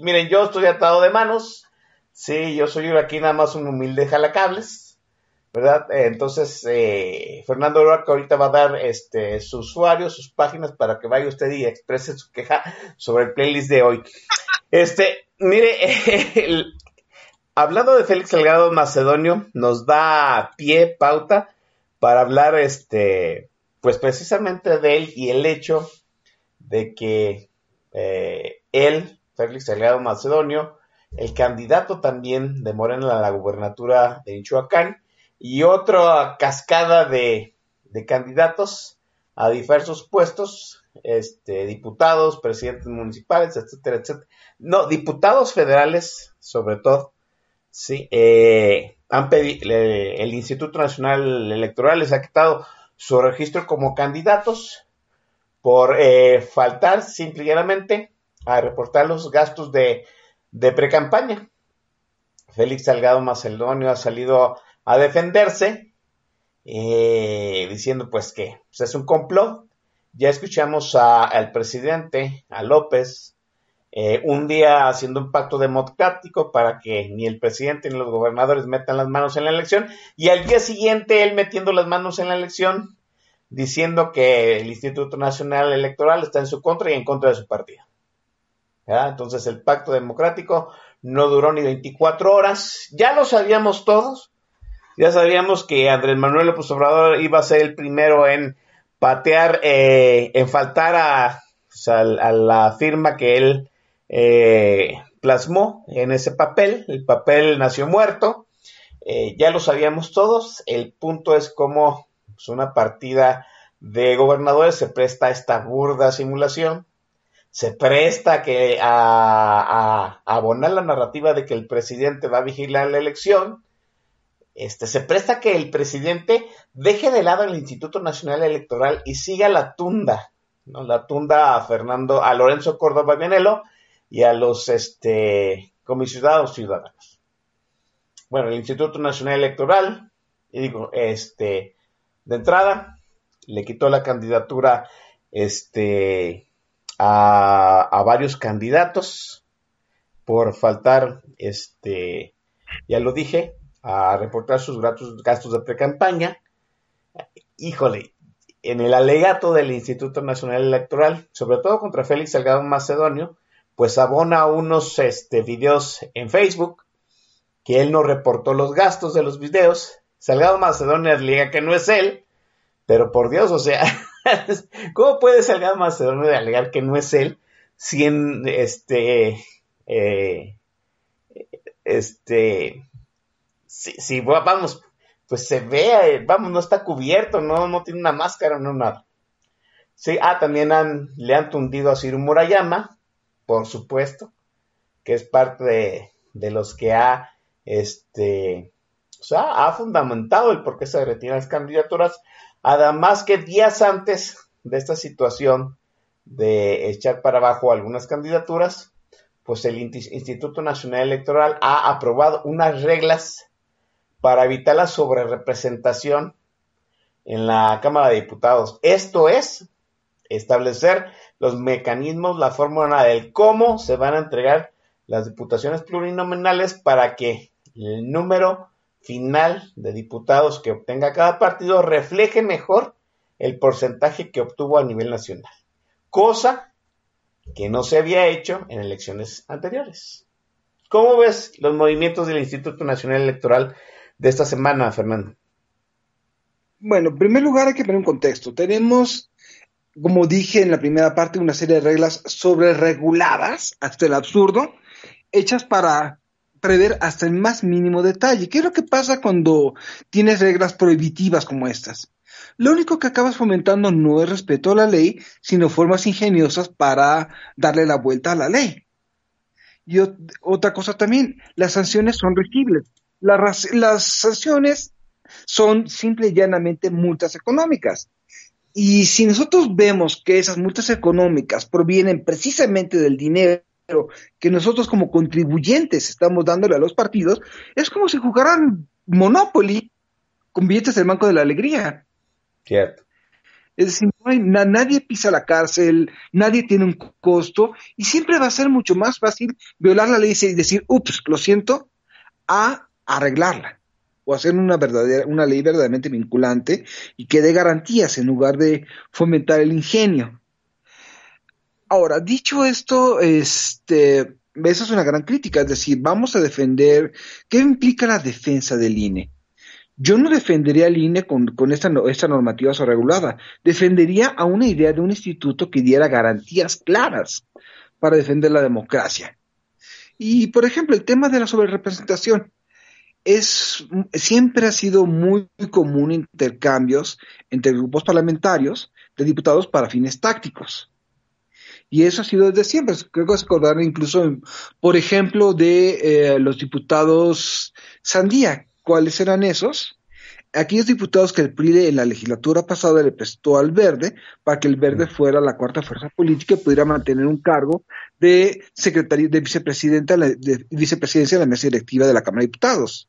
Speaker 4: miren, yo estoy atado de manos. Sí, yo soy aquí nada más un humilde jalacables, ¿verdad? entonces, eh, Fernando Roca ahorita va a dar este, su usuario, sus páginas para que vaya usted y exprese su queja sobre el playlist de hoy. Este, mire, [LAUGHS] el, hablando de Félix Salgado Macedonio, nos da pie, pauta, para hablar, este, pues precisamente de él y el hecho de que eh, él, Félix Salgado Macedonio, el candidato también de Morena a la gubernatura de Michoacán, y otra cascada de, de candidatos a diversos puestos, este, diputados, presidentes municipales, etcétera, etcétera. No, diputados federales, sobre todo, Sí, eh, han el Instituto Nacional Electoral les ha quitado su registro como candidatos por eh, faltar simplemente a reportar los gastos de, pre-campaña. Félix Salgado Macedonio ha salido a defenderse eh, diciendo pues que pues, es un complot. Ya escuchamos al presidente, a López, eh, un día haciendo un pacto democrático para que ni el presidente ni los gobernadores metan las manos en la elección, y al día siguiente él metiendo las manos en la elección, diciendo que el Instituto Nacional Electoral está en su contra y en contra de su partido. Entonces el pacto democrático no duró ni 24 horas, ya lo sabíamos todos, ya sabíamos que Andrés Manuel López Obrador iba a ser el primero en patear, eh, en faltar a, a la firma que él eh, plasmó en ese papel. El papel nació muerto. Eh, ya lo sabíamos todos. El punto es cómo pues, una partida de gobernadores se presta a esta burda simulación. Se presta que a, abonar la narrativa de que el presidente va a vigilar la elección. Este, se presta que el presidente deje de lado el Instituto Nacional Electoral y siga la tunda, ¿no? la tunda a Fernando, a Lorenzo Córdoba Vianelo, y a los este, comisionados ciudadanos. Bueno, el Instituto Nacional Electoral, y digo, este, de entrada, le quitó la candidatura este, a, a varios candidatos por faltar, este, ya lo dije, a reportar sus gastos, gastos de pre-campaña. Híjole, en el alegato del Instituto Nacional Electoral, sobre todo contra Félix Salgado Macedonio, pues abona unos este, videos en Facebook que él no reportó los gastos de los videos. Salgado Macedonia le diga que no es él, pero por Dios, o sea, [LAUGHS] ¿cómo puede Salgado Macedonia alegar que no es él si en este, eh, este, si, vamos, pues se ve, vamos, no está cubierto, no, no tiene una máscara, no nada. Sí, ah, también le han tundido a Ciro Murayama, por supuesto, que es parte de, los que ha, este, o sea, ha fundamentado el por qué se retiran las candidaturas, además que días antes de esta situación de echar para abajo algunas candidaturas, pues el Instituto Nacional Electoral ha aprobado unas reglas para evitar la sobrerepresentación en la Cámara de Diputados. Esto es establecer los mecanismos, la fórmula del cómo se van a entregar las diputaciones plurinominales para que el número final de diputados que obtenga cada partido refleje mejor el porcentaje que obtuvo a nivel nacional, cosa que no se había hecho en elecciones anteriores. ¿Cómo ves los movimientos del Instituto Nacional Electoral de esta semana, Fernando?
Speaker 5: Bueno, en primer lugar hay que poner un contexto. Tenemos, como dije en la primera parte, una serie de reglas sobre reguladas hasta el absurdo, hechas para prever hasta el más mínimo detalle. ¿Qué es lo que pasa cuando tienes reglas prohibitivas como estas? Lo único que acabas fomentando no es respeto a la ley, sino formas ingeniosas para darle la vuelta a la ley. Y otra cosa también, las sanciones son risibles. las sanciones son simple y llanamente multas económicas. Y si nosotros vemos que esas multas económicas provienen precisamente del dinero que nosotros como contribuyentes estamos dándole a los partidos, es como si jugaran Monopoly con billetes del Banco de la Alegría.
Speaker 4: Cierto.
Speaker 5: Es decir, nadie pisa la cárcel, nadie tiene un costo y siempre va a ser mucho más fácil violar la ley y decir, ups, lo siento, a arreglarla o hacer una verdadera, una ley verdaderamente vinculante y que dé garantías en lugar de fomentar el ingenio. Ahora, dicho esto, este, eso es una gran crítica, es decir, vamos a defender, ¿qué implica la defensa del INE? Yo no defendería al INE con, esta, esta normativa regulada, defendería a una idea de un instituto que diera garantías claras para defender la democracia. Y, por ejemplo, el tema de la sobrerepresentación es siempre ha sido muy común intercambios entre grupos parlamentarios de diputados para fines tácticos. Y eso ha sido desde siempre. Creo que se acordaron incluso, por ejemplo, de eh, los diputados Sandía. ¿Cuáles eran esos? Aquellos diputados que el PRI en la legislatura pasada le prestó al Verde para que el Verde fuera la cuarta fuerza política y pudiera mantener un cargo de secretario, de vicepresidenta, de vicepresidencia de la mesa directiva de la Cámara de Diputados.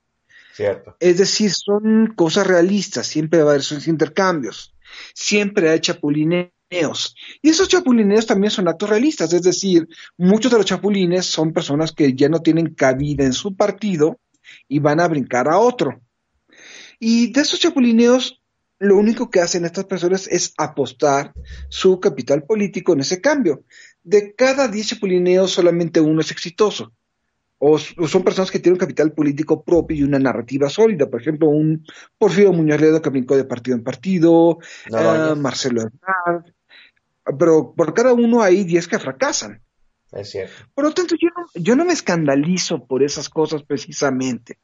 Speaker 5: Es decir, son cosas realistas, siempre va a haber intercambios, siempre hay chapulineos. Y esos chapulineos también son actos realistas, es decir, muchos de los chapulines son personas que ya no tienen cabida en su partido y van a brincar a otro. Y de esos chapulineos, lo único que hacen estas personas es apostar su capital político en ese cambio. De cada 10 chapulineos, solamente uno es exitoso o, son personas que tienen un capital político propio y una narrativa sólida. Por ejemplo, un Porfirio Muñoz Ledo que brincó de partido en partido, eh, Marcelo Hernández, pero por cada uno hay 10 que fracasan.
Speaker 4: Es cierto.
Speaker 5: Por lo tanto, yo no, yo no me escandalizo por esas cosas precisamente.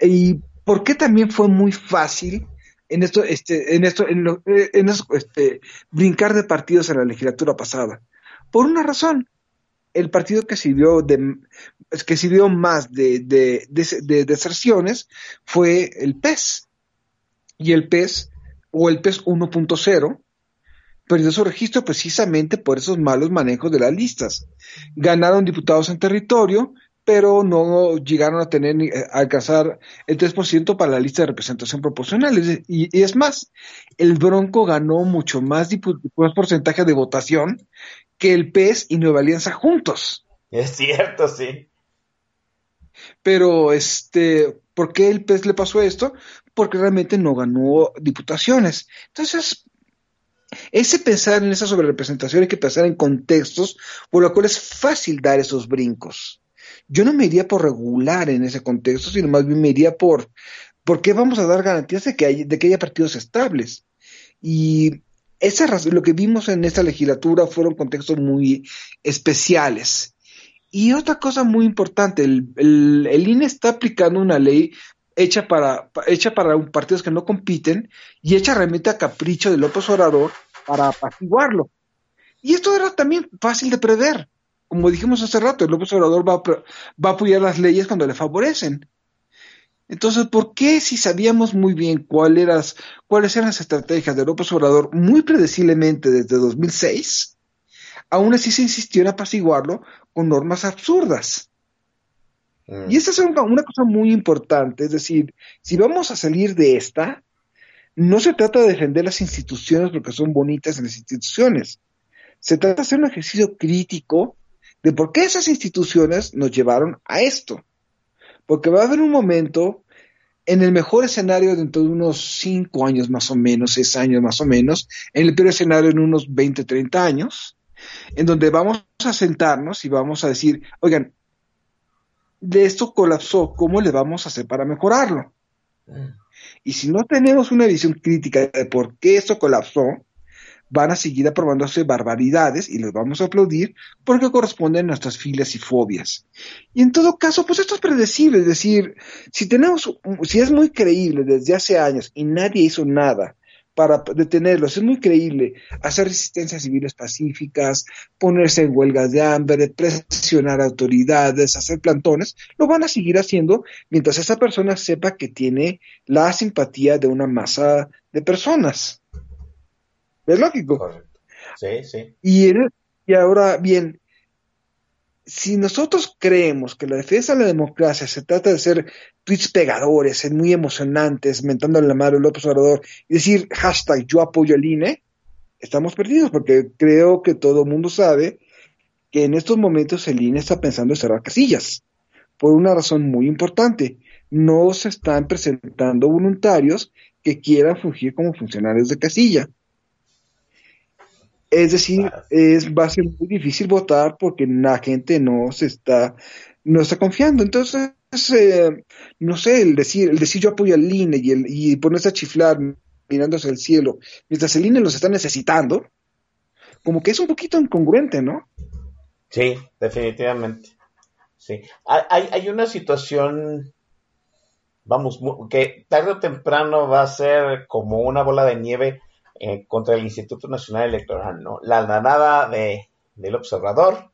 Speaker 5: Y por qué también fue muy fácil en esto, este, en esto, en, eh, en este, brincar de partidos en la legislatura pasada. Por una razón, el partido que sirvió, de, que sirvió más de, de, de, deserciones fue el PES. Y el PES, o el PES 1.0, perdió su registro precisamente por esos malos manejos de las listas. Ganaron diputados en territorio, pero no llegaron a tener a alcanzar el 3% para la lista de representación proporcional. Y, y, es más, el Bronco ganó mucho más, más porcentaje de votación que el PES y Nueva Alianza juntos.
Speaker 4: Es cierto, sí.
Speaker 5: Pero, este, ¿por qué el PES le pasó esto? Porque realmente no ganó diputaciones. Entonces, ese pensar en esa sobrerepresentación hay que pensar en contextos por lo cual es fácil dar esos brincos. Yo no me iría por regular en ese contexto, sino más bien me iría por por qué vamos a dar garantías de que, hay, de que haya partidos estables. Y esa lo que vimos en esta legislatura fueron contextos muy especiales. Y otra cosa muy importante, el, el, INE está aplicando una ley hecha para, hecha para partidos que no compiten y hecha realmente a capricho de López Obrador para apaciguarlo. Y esto era también fácil de prever. Como dijimos hace rato, el López Obrador va va a apoyar las leyes cuando le favorecen. Entonces, ¿por qué si sabíamos muy bien cuál cuáles eran las estrategias de López Obrador muy predeciblemente desde 2006, aún así se insistió en apaciguarlo con normas absurdas? Mm. Y esa es una, una cosa muy importante, es decir, si vamos a salir de esta, no se trata de defender las instituciones porque son bonitas en las instituciones, se trata de hacer un ejercicio crítico de por qué esas instituciones nos llevaron a esto porque va a haber un momento en el mejor escenario dentro de unos 5 años más o menos, 6 años más o menos, en el peor escenario en unos 20, 30 años, en donde vamos a sentarnos y vamos a decir, oigan, de esto colapsó, ¿cómo le vamos a hacer para mejorarlo? Y si no tenemos una visión crítica de por qué esto colapsó, van a seguir aprobándose barbaridades y les vamos a aplaudir porque corresponden a nuestras filas y fobias. Y en todo caso, pues esto es predecible, es decir, si tenemos, si es muy creíble desde hace años y nadie hizo nada para detenerlos. Es muy creíble hacer resistencias civiles pacíficas, ponerse en huelgas de hambre, presionar autoridades, hacer plantones. Lo van a seguir haciendo mientras esa persona sepa que tiene la simpatía de una masa de personas. ¿Es lógico?
Speaker 4: Correcto. Sí, sí.
Speaker 5: Y, y ahora, bien, si nosotros creemos que la defensa de la democracia se trata de hacer tweets pegadores, ser muy emocionantes, mentando la madre López Obrador y decir hashtag yo apoyo al INE, estamos perdidos porque creo que todo el mundo sabe que en estos momentos el INE está pensando en cerrar casillas por una razón muy importante. No se están presentando voluntarios que quieran fungir como funcionarios de casilla. Es decir, es, va a ser muy difícil votar porque la gente no se está, no está confiando. Entonces, eh, no sé, el decir, el decir yo apoyo al INE y, el, y ponerse a chiflar mirándose al cielo, mientras el INE los está necesitando, como que es un poquito incongruente, ¿no?
Speaker 4: Sí, definitivamente. Sí. Hay, hay una situación, vamos, que tarde o temprano va a ser como una bola de nieve eh, contra el Instituto Nacional Electoral, ¿no? La danada de, del observador.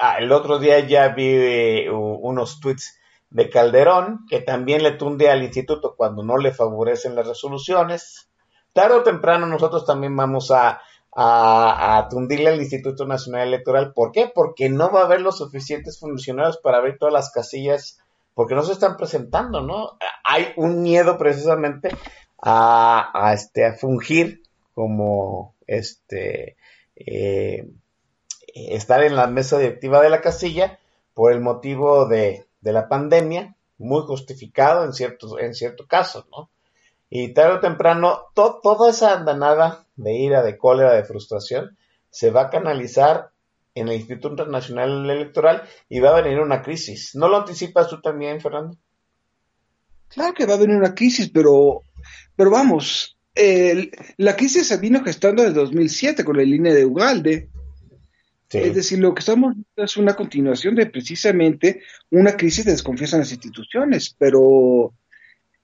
Speaker 4: Ah, el otro día ya vi eh, unos tweets de Calderón que también le tunde al instituto cuando no le favorecen las resoluciones. Tarde o temprano nosotros también vamos a, a, a, tundirle al Instituto Nacional Electoral. ¿Por qué? Porque no va a haber los suficientes funcionarios para ver todas las casillas, porque no se están presentando, ¿no? Hay un miedo precisamente a, este, a fungir como este, eh, estar en la mesa directiva de la casilla por el motivo de, de la pandemia, muy justificado en ciertos, en cierto caso, ¿no? Y tarde o temprano, toda esa andanada de ira, de cólera, de frustración, se va a canalizar en el Instituto Internacional Electoral y va a venir una crisis. ¿No lo anticipas tú también, Fernando?
Speaker 5: Claro que va a venir una crisis, pero pero vamos, la crisis se vino gestando desde 2007 con la línea de Ugalde. Es decir, lo que estamos viendo es una continuación de precisamente una crisis de desconfianza en las instituciones, pero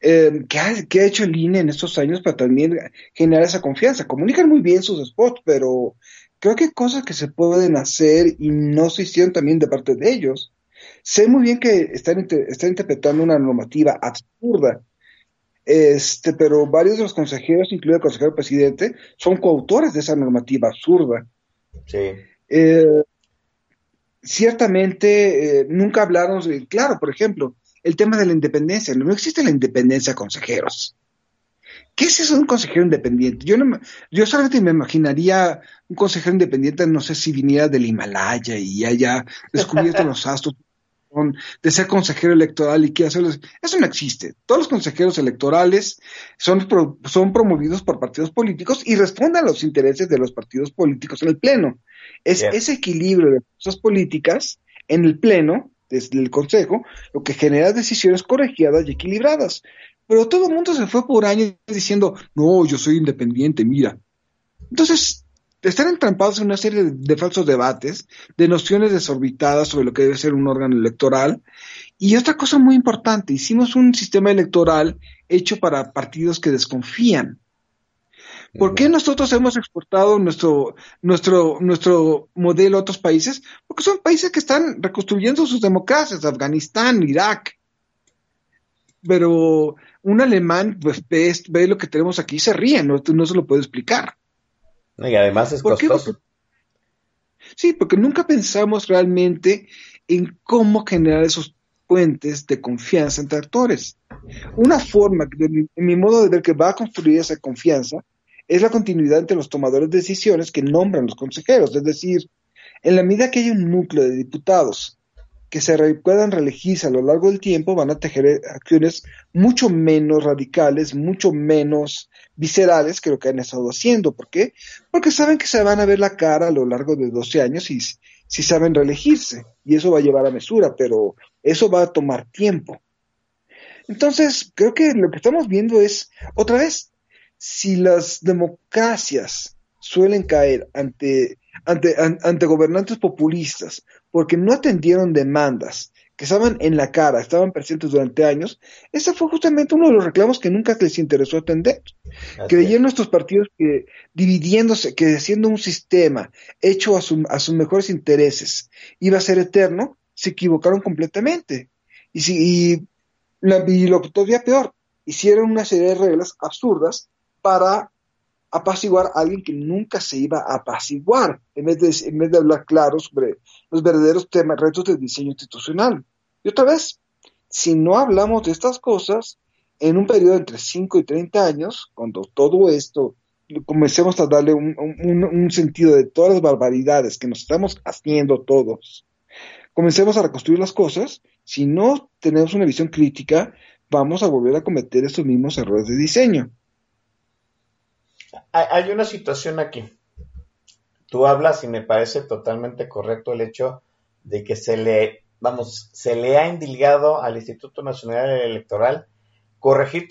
Speaker 5: eh, ¿qué, ha, hecho el INE en estos años para también generar esa confianza? Comunican muy bien sus spots, pero creo que hay cosas que se pueden hacer y no se hicieron también de parte de ellos. Sé muy bien que están, están interpretando una normativa absurda, este, pero varios de los consejeros, incluido el consejero presidente, son coautores de esa normativa absurda.
Speaker 4: Sí.
Speaker 5: Eh, ciertamente, eh, nunca hablaron, claro, por ejemplo, el tema de la independencia. No existe la independencia, consejeros. ¿Qué es eso de un consejero independiente? Yo, no, yo solamente me imaginaría un consejero independiente, no sé si viniera del Himalaya y haya descubierto [LAUGHS] los astros de ser consejero electoral y qué hacerles. Eso no existe. Todos los consejeros electorales son, son promovidos por partidos políticos y responden a los intereses de los partidos políticos en el Pleno. Es ese equilibrio de fuerzas políticas en el Pleno, desde el Consejo, lo que genera decisiones colegiadas y equilibradas. Pero todo el mundo se fue por años diciendo, no, yo soy independiente, mira. Entonces, están entrampados en una serie de, falsos debates, de nociones desorbitadas sobre lo que debe ser un órgano electoral. Y otra cosa muy importante, hicimos un sistema electoral hecho para partidos que desconfían. ¿Por qué nosotros hemos exportado nuestro, nuestro, nuestro modelo a otros países? Porque son países que están reconstruyendo sus democracias, Afganistán, Irak. Pero un alemán pues, ve, lo que tenemos aquí y se ríe, no, no se lo puede explicar.
Speaker 4: Y además es costoso.
Speaker 5: sí, porque nunca pensamos realmente en cómo generar esos puentes de confianza entre actores. Una forma, en mi modo de ver, que va a construir esa confianza es la continuidad entre los tomadores de decisiones que nombran los consejeros. Es decir, en la medida que hay un núcleo de diputados que se puedan reelegirse a lo largo del tiempo van a tejer acciones mucho menos radicales, mucho menos viscerales que lo que han estado haciendo. ¿Por qué? Porque saben que se van a ver la cara a lo largo de 12 años y si saben reelegirse. Y eso va a llevar a mesura, pero eso va a tomar tiempo. Entonces, creo que lo que estamos viendo es, otra vez, si las democracias suelen caer ante, ante, ante gobernantes populistas porque no atendieron demandas que estaban en la cara, estaban presentes durante años, ese fue justamente uno de los reclamos que nunca les interesó atender. Creyeron estos partidos que dividiéndose, que haciendo un sistema hecho a, a sus mejores intereses iba a ser eterno, se equivocaron completamente. Y, si, y, y lo que todavía peor, hicieron una serie de reglas absurdas para apaciguar a alguien que nunca se iba a apaciguar, en vez de, en vez de hablar claro sobre los verdaderos temas, retos del diseño institucional. Y otra vez, si no hablamos de estas cosas, en un periodo entre 5 y 30 años, cuando todo esto comencemos a darle un, un, sentido de todas las barbaridades que nos estamos haciendo todos, comencemos a reconstruir las cosas, si no tenemos una visión crítica, vamos a volver a cometer estos mismos errores de diseño
Speaker 4: hay una situación aquí. Tú hablas y me parece totalmente correcto el hecho de que se le, vamos, se le ha indilgado al Instituto Nacional Electoral corregir,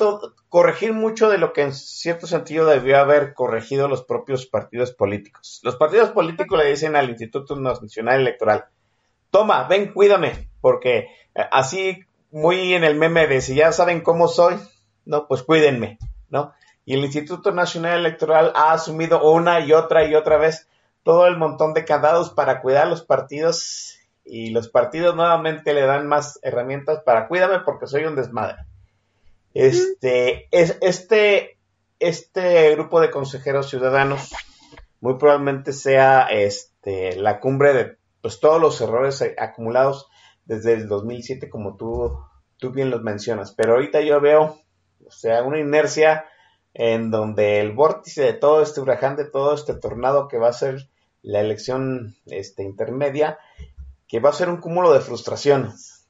Speaker 4: corregir mucho de lo que en cierto sentido debió haber corregido los propios partidos políticos. Los partidos políticos le dicen al Instituto Nacional Electoral, toma, ven, cuídame, porque eh, así muy en el meme de si ya saben cómo soy, no, pues cuídenme, ¿no? y el Instituto Nacional Electoral ha asumido una y otra y otra vez todo el montón de candados para cuidar los partidos y los partidos nuevamente le dan más herramientas para cuídame porque soy un desmadre. Este, es, este, este grupo de consejeros ciudadanos muy probablemente sea este, la cumbre de pues, todos los errores acumulados desde el 2007 como tú, tú bien los mencionas. Pero ahorita yo veo, o sea, una inercia en donde el vórtice de todo este huracán, de todo este tornado que va a ser la elección este, intermedia, que va a ser un cúmulo de frustraciones.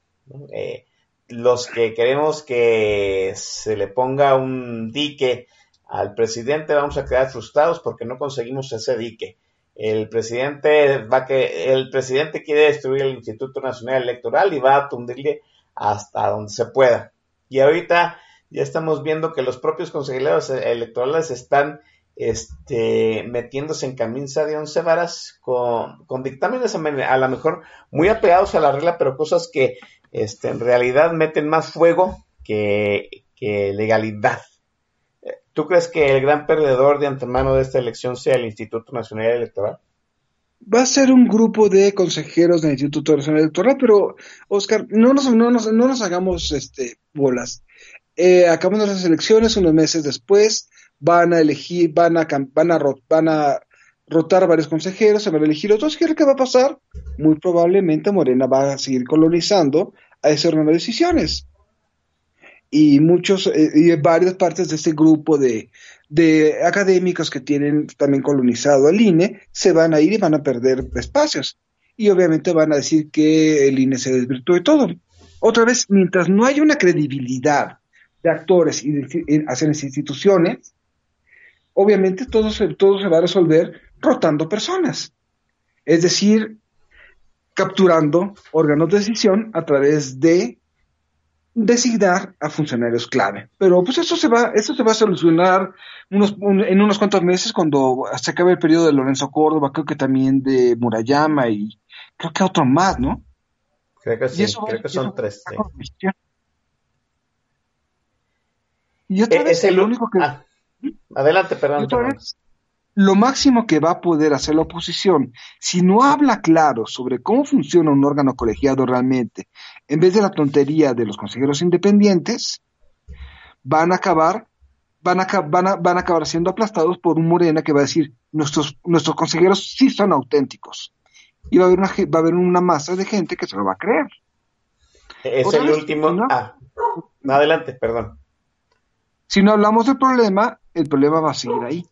Speaker 4: Eh, los que queremos que se le ponga un dique al presidente vamos a quedar frustrados porque no conseguimos ese dique. El presidente va que el presidente quiere destruir el Instituto Nacional Electoral y va a tundirle hasta donde se pueda. Y ahorita ya estamos viendo que los propios consejeros electorales están este, metiéndose en camisa de once varas con, con dictámenes a, lo mejor muy apegados a la regla, pero cosas que este, en realidad meten más fuego que, legalidad. ¿Tú crees que el gran perdedor de antemano de esta elección sea el Instituto Nacional Electoral?
Speaker 5: Va a ser un grupo de consejeros del Instituto Nacional Electoral, pero Oscar, no nos, no nos, no nos hagamos este, bolas eh, acabando las elecciones, unos meses después, van a elegir, van a, van a, van a rotar varios consejeros, se van a elegir otros. ¿Qué va a pasar? Muy probablemente Morena va a seguir colonizando a ese órgano de decisiones. Y muchos, eh, y varias partes de este grupo de, de académicos que tienen también colonizado al INE se van a ir y van a perder espacios. Y obviamente van a decir que el INE se desvirtuó y todo. Otra vez, mientras no haya una credibilidad de actores y hacia las instituciones, obviamente todo se, todo se va a resolver rotando personas. Es decir, capturando órganos de decisión a través de designar a funcionarios clave. Pero pues eso se va, eso se va a solucionar unos, en unos cuantos meses cuando se acabe el periodo de Lorenzo Córdoba, creo que también de Murayama y creo que otro más, ¿no?
Speaker 4: Creo que sí, creo que son tres.
Speaker 5: Y otra e-, vez, lo único que...
Speaker 4: Ah, adelante, perdón.
Speaker 5: lo máximo que va a poder hacer la oposición, si no habla claro sobre cómo funciona un órgano colegiado realmente, en vez de la tontería de los consejeros independientes, van a acabar van a, van a, van a acabar siendo aplastados por un Morena que va a decir nuestros, nuestros consejeros sí son auténticos. Y va a haber una, va a haber una masa de gente que se lo va a creer.
Speaker 4: Es el último. Ah, adelante, perdón.
Speaker 5: Si no hablamos del problema, el problema va a seguir ahí.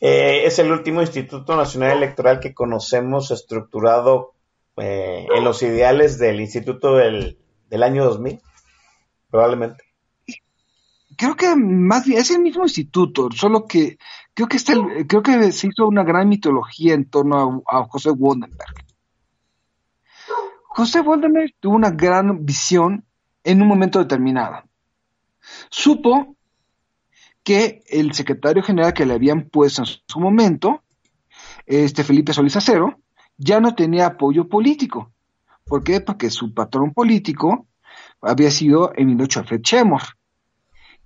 Speaker 4: Eh, es el último Instituto Nacional Electoral que conocemos estructurado eh, en los ideales del instituto del, del año 2000, probablemente.
Speaker 5: Creo que más bien es el mismo instituto, solo que creo que está el- creo que se hizo una gran mitología en torno a, a José Waldenberg. José Waldenberg tuvo una gran visión en un momento determinado. Supo que el secretario general que le habían puesto en su momento, este Felipe Solís Acero, ya no tenía apoyo político. ¿Por qué? Porque su patrón político había sido Emilio Chafet Chemor.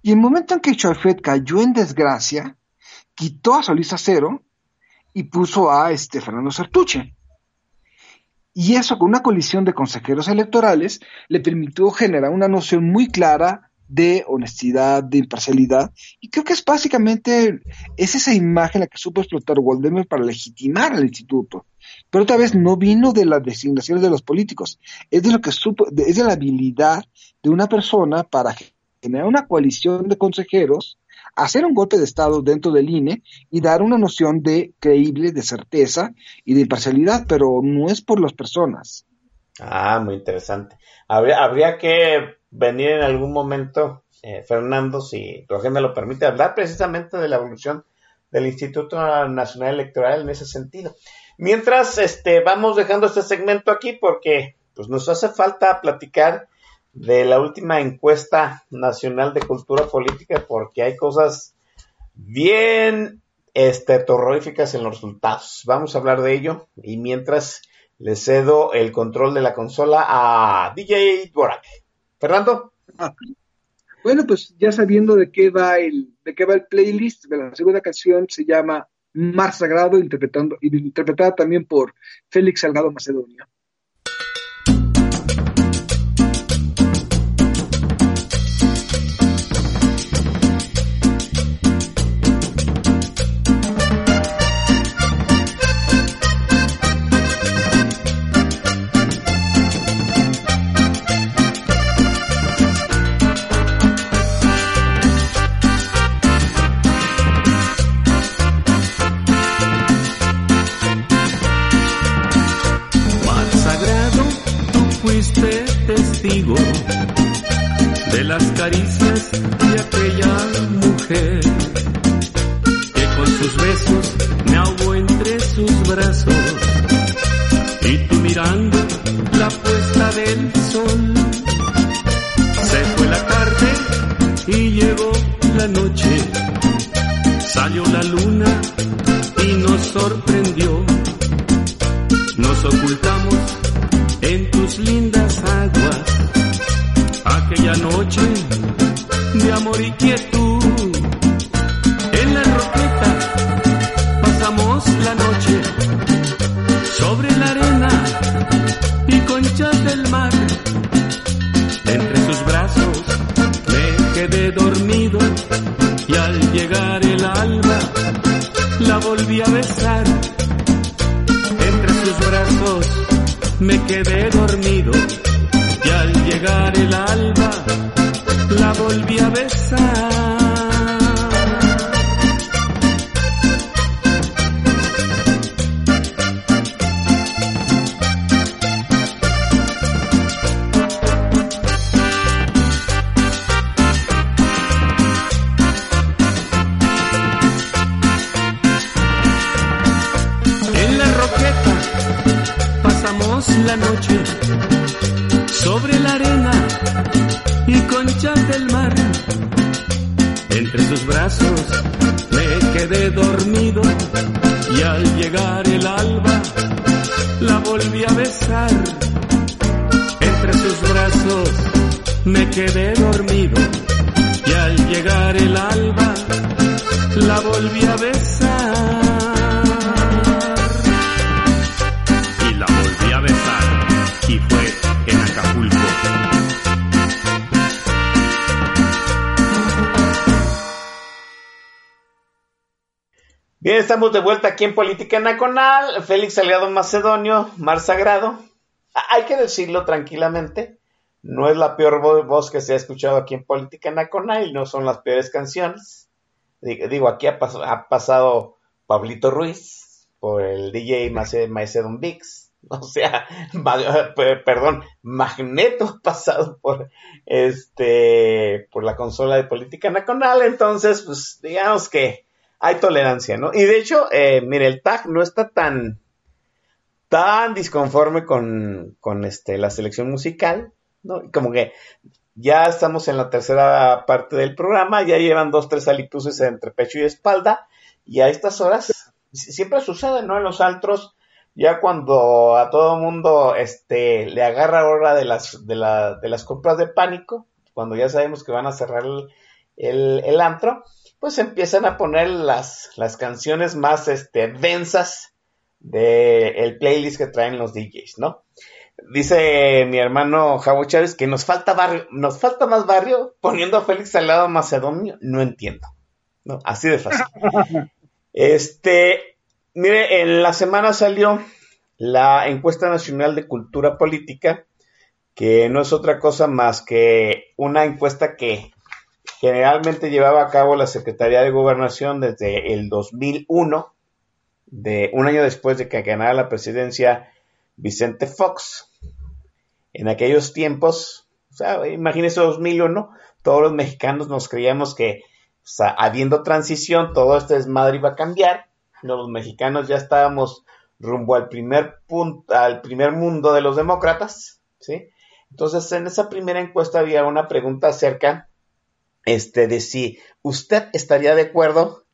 Speaker 5: Y el momento en que Chafet cayó en desgracia, quitó a Solís Acero y puso a este Fernando Sertuche. Y eso con una colisión de consejeros electorales le permitió generar una noción muy clara de honestidad, de imparcialidad, y creo que es básicamente, es esa imagen la que supo explotar Waldemar para legitimar al instituto. Pero otra vez no vino de las designaciones de los políticos, es de lo que supo, es de la habilidad de una persona para generar una coalición de consejeros, hacer un golpe de Estado dentro del INE y dar una noción de creíble, de certeza y de imparcialidad, pero no es por las personas.
Speaker 4: Ah, muy interesante. Habría, habría que venir en algún momento, eh, Fernando, si tu agenda lo permite, hablar precisamente de la evolución del Instituto Nacional Electoral en ese sentido. Mientras este, vamos dejando este segmento aquí porque pues, nos hace falta platicar de la última encuesta nacional de cultura política porque hay cosas bien este, terroríficas en los resultados. Vamos a hablar de ello y mientras le cedo el control de la consola a DJ Dvorak. Fernando.
Speaker 5: Bueno, pues ya sabiendo de qué va el, de qué va el playlist, la segunda canción se llama Mar Sagrado, interpretando, interpretada también por Félix Salgado Macedonio.
Speaker 4: Bien, estamos de vuelta aquí en Política Nacional. Félix Salgado Macedonio, Mar Sagrado. Ah, Hay que decirlo tranquilamente. No es la peor vo- voz que se ha escuchado aquí en Política Nacional y no son las peores canciones. Digo, aquí ha, ha pasado Pablito Ruiz por el DJ Mace- Macedon Vix, [LAUGHS] O sea, perdón, Magneto pasado por este por la consola de política nacional, entonces, pues digamos que hay tolerancia, ¿no? Y de hecho, eh, mire, el tag no está tan tan disconforme con, con este, la selección musical, ¿no? Como que ya estamos en la tercera parte del programa, ya llevan dos, tres alituses entre pecho y espalda, y a estas horas siempre sucede, ¿no? En los altros, ya cuando a todo mundo este, le agarra hora de las, de, la, de las compras de pánico, cuando ya sabemos que van a cerrar el, el, antro, pues empiezan a poner las, las canciones más este, densas del playlist que traen los DJs, ¿no? Dice mi hermano Javo Chávez que nos falta barrio, nos falta más barrio poniendo a Félix al lado macedonio. No entiendo. No, así de fácil. [LAUGHS] este, mire, en la semana salió la encuesta nacional de cultura política, que no es otra cosa más que una encuesta que generalmente llevaba a cabo la Secretaría de Gobernación desde el 2001, de un año después de que ganara la presidencia Vicente Fox. En aquellos tiempos, o sea, imagínese 2001, todos los mexicanos nos creíamos que, habiendo transición, todo este desmadre iba a cambiar. Los mexicanos ya estábamos rumbo al primer punto, al primer mundo de los demócratas, ¿sí? Entonces, en esa primera encuesta había una pregunta acerca este, de si usted estaría de acuerdo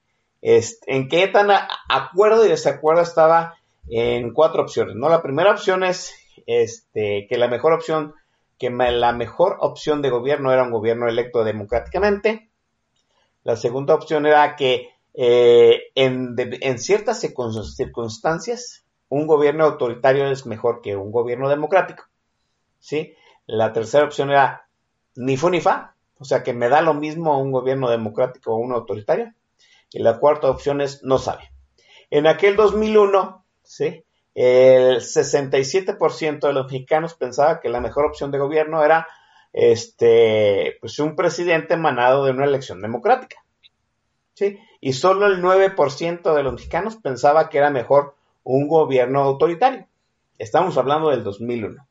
Speaker 4: este, en qué tan acuerdo y desacuerdo estaba en cuatro opciones, ¿no? La primera opción es este, que la mejor opción, que la mejor opción de gobierno era un gobierno electo democráticamente. La segunda opción era que eh, en, ciertas circunstancias un gobierno autoritario es mejor que un gobierno democrático. ¿sí? La tercera opción era ni fu ni fa, o sea que me da lo mismo un gobierno democrático o uno autoritario. Y la cuarta opción es no sabe. En aquel 2001, ¿sí? el 67% de los mexicanos pensaba que la mejor opción de gobierno era este, pues un presidente emanado de una elección democrática. ¿sí? Y solo el 9% de los mexicanos pensaba que era mejor un gobierno autoritario. Estamos hablando del 2001.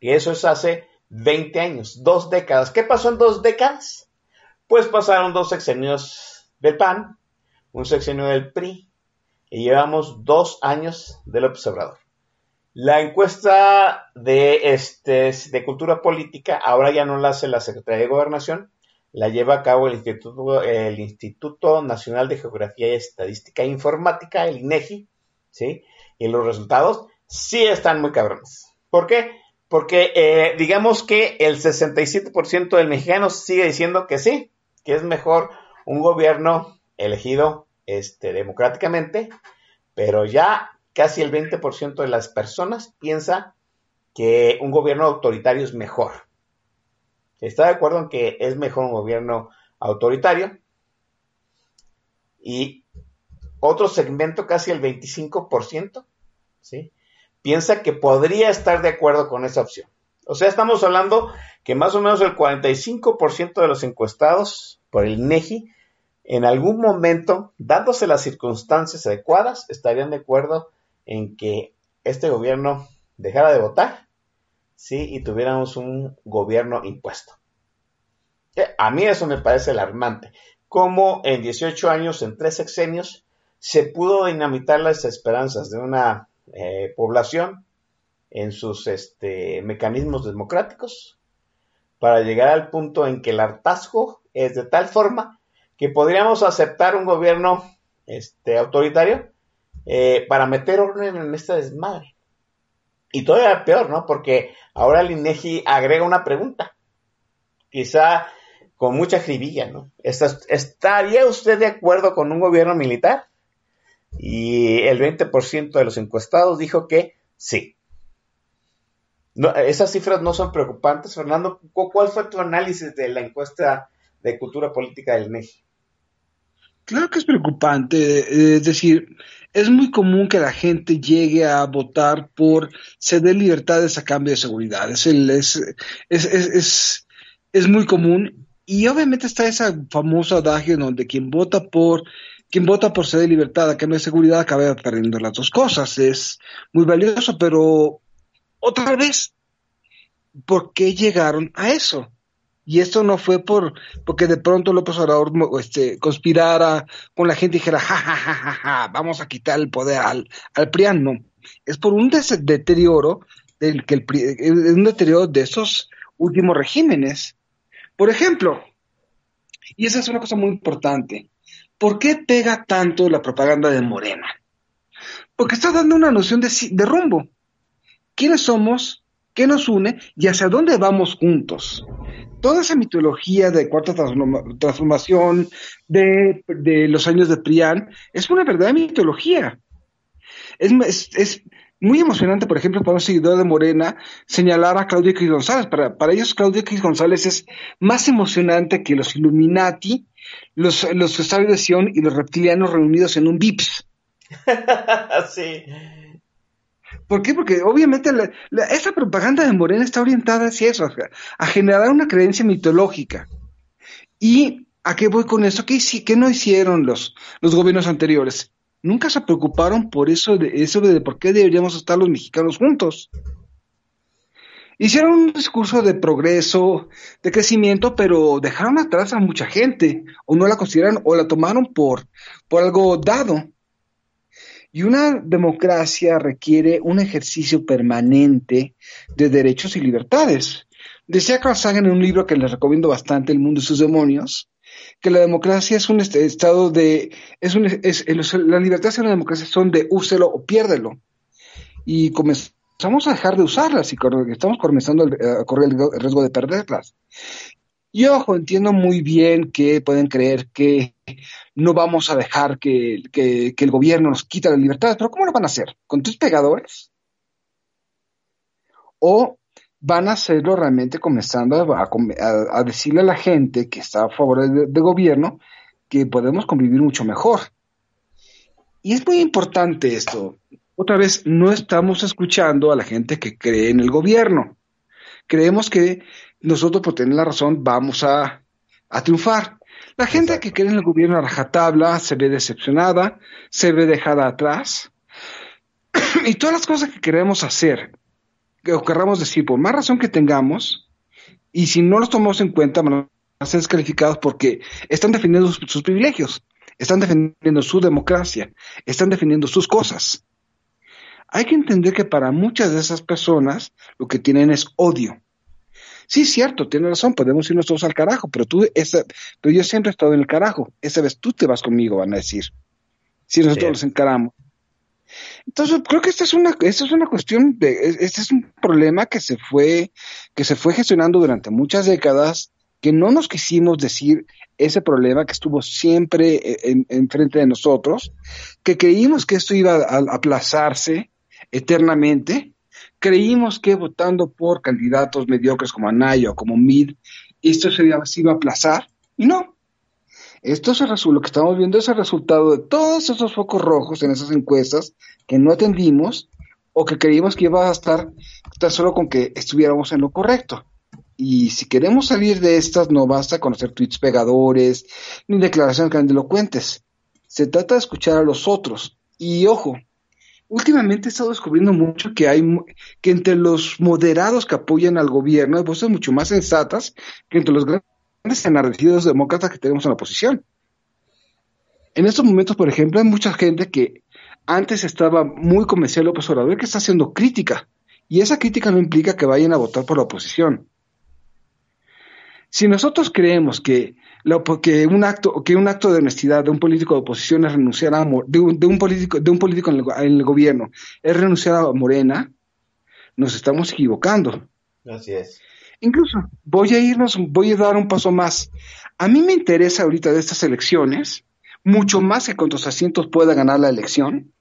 Speaker 4: Y eso es hace 20 años, dos décadas. ¿Qué pasó en dos décadas? Pues pasaron dos sexenios del PAN, un sexenio del PRI, y llevamos dos años del observador. La encuesta de, este, de cultura política ahora ya no la hace la Secretaría de Gobernación, la lleva a cabo el Instituto, el Instituto Nacional de Geografía y Estadística Informática, el INEGI, ¿sí? Y los resultados sí están muy cabrones. ¿Por qué? Porque eh, digamos que el 67% del mexicano sigue diciendo que sí, que es mejor un gobierno elegido este, democráticamente, pero ya casi el 20% de las personas piensa que un gobierno autoritario es mejor. Está de acuerdo en que es mejor un gobierno autoritario. Y otro segmento, casi el 25%, ¿sí? Piensa que podría estar de acuerdo con esa opción. O sea, estamos hablando que más o menos el 45% de los encuestados por el INEGI en algún momento, dándose las circunstancias adecuadas, estarían de acuerdo en que este gobierno dejara de votar, sí, y tuviéramos un gobierno impuesto. Eh, a mí eso me parece alarmante. Como en 18 años, en tres sexenios, se pudo dinamitar las esperanzas de una eh, población en sus este, mecanismos democráticos para llegar al punto en que el hartazgo es de tal forma que podríamos aceptar un gobierno este, autoritario eh, para meter orden en esta desmadre. Y todavía peor, ¿no? Porque ahora el INEGI agrega una pregunta, quizá con mucha jribilla, ¿no? ¿Estaría usted de acuerdo con un gobierno militar? Y el 20% de los encuestados dijo que sí. esas cifras no son preocupantes, Fernando. ¿Cuál fue tu análisis de la encuesta de cultura política del INEGI?
Speaker 5: Claro que es preocupante, eh, es decir, es muy común que la gente llegue a votar por ceder libertades a cambio de seguridad. Es, es, es, es, muy común y obviamente está ese famoso adagio donde quien vota por quien vota por sede de libertad, a no hay seguridad, acaba perdiendo las dos cosas. Es muy valioso, pero otra vez, ¿por qué llegaron a eso? Y esto no fue por porque de pronto López Obrador este, conspirara con la gente y dijera, ja, ja, ja, ja, ja, vamos a quitar el poder al, al no. Es por un deterioro del que el, un deterioro de esos últimos regímenes. Por ejemplo, y esa es una cosa muy importante, ¿por qué pega tanto la propaganda de Morena? Porque está dando una noción de, rumbo. ¿Quiénes somos? ¿Qué nos une? ¿Y hacia dónde vamos juntos? toda esa mitología de cuarta transformación, de, los años de Prián, es una verdadera mitología. Es, muy emocionante, por ejemplo, para un seguidor de Morena, señalar a Claudio X González. Para, para ellos, Claudio X González es más emocionante que los Illuminati, los, los de Sion y los reptilianos reunidos en un VIPS. [LAUGHS]
Speaker 4: sí.
Speaker 5: ¿Por qué? Porque obviamente esa propaganda de Morena está orientada hacia eso, a, generar una creencia mitológica. ¿Y a qué voy con eso? ¿Qué, qué no hicieron los, los gobiernos anteriores? Nunca se preocuparon por eso de, eso de por qué deberíamos estar los mexicanos juntos. Hicieron un discurso de progreso, de crecimiento, pero dejaron atrás a mucha gente, o no la consideraron, o la tomaron por, por algo dado. Y una democracia requiere un ejercicio permanente de derechos y libertades. Decía Carl Sagan en un libro que les recomiendo bastante, El mundo y sus demonios, que la democracia es un estado de, es es, la libertad y la democracia son de úselo o piérdelo. Y comenzamos a dejar de usarlas y estamos comenzando a correr el riesgo de perderlas. Y ojo, entiendo muy bien que pueden creer que no vamos a dejar que, el gobierno nos quita la libertad, pero ¿cómo lo van a hacer? ¿Con tus pegadores? ¿O van a hacerlo realmente comenzando a, decirle a la gente que está a favor del de gobierno que podemos convivir mucho mejor? Y es muy importante esto. Otra vez, no estamos escuchando a la gente que cree en el gobierno. Creemos que nosotros por tener la razón vamos a, triunfar. La gente que cree en el gobierno a rajatabla se ve decepcionada, se ve dejada atrás. [CLEARS THROAT] y todas las cosas que queremos hacer, o querramos decir, por más razón que tengamos, y si no los tomamos en cuenta, van a ser descalificados porque están defendiendo sus privilegios, están defendiendo su democracia, están defendiendo sus cosas. Hay que entender que para muchas de esas personas lo que tienen es odio Sí, cierto, tiene razón, podemos irnos todos al carajo, pero tú, esa, pero yo siempre he estado en el carajo. Esa vez tú te vas conmigo, van a decir. Si nosotros los encaramos. Entonces, creo que esta es una, esta es una cuestión de, este es un problema que se fue, que se fue gestionando durante muchas décadas, que no nos quisimos decir ese problema que estuvo siempre en, en de nosotros, que creímos que esto iba a aplazarse eternamente, creímos que votando por candidatos mediocres como Anaya o como Mid, esto se iba, a aplazar, y no. Esto es lo que estamos viendo es el resultado de todos esos focos rojos en esas encuestas que no atendimos o que creímos que iba a estar tan solo con que estuviéramos en lo correcto. Y si queremos salir de estas, no basta conocer tweets pegadores ni declaraciones grandilocuentes. Se trata de escuchar a los otros. Y ojo, últimamente he estado descubriendo mucho que hay que entre los moderados que apoyan al gobierno hay voces mucho más sensatas que entre los grandes enardecidos demócratas que tenemos en la oposición. En estos momentos, por ejemplo, hay mucha gente que antes estaba muy convencida de López Obrador que está haciendo crítica. Y esa crítica no implica que vayan a votar por la oposición. Si nosotros creemos que un acto de honestidad de un político de oposición es renunciar a de un, de un político de un político en el, gobierno es renunciar a Morena nos estamos equivocando
Speaker 4: así es
Speaker 5: incluso voy a irnos voy a dar un paso más a mí me interesa ahorita de estas elecciones mucho más que cuántos asientos pueda ganar la elección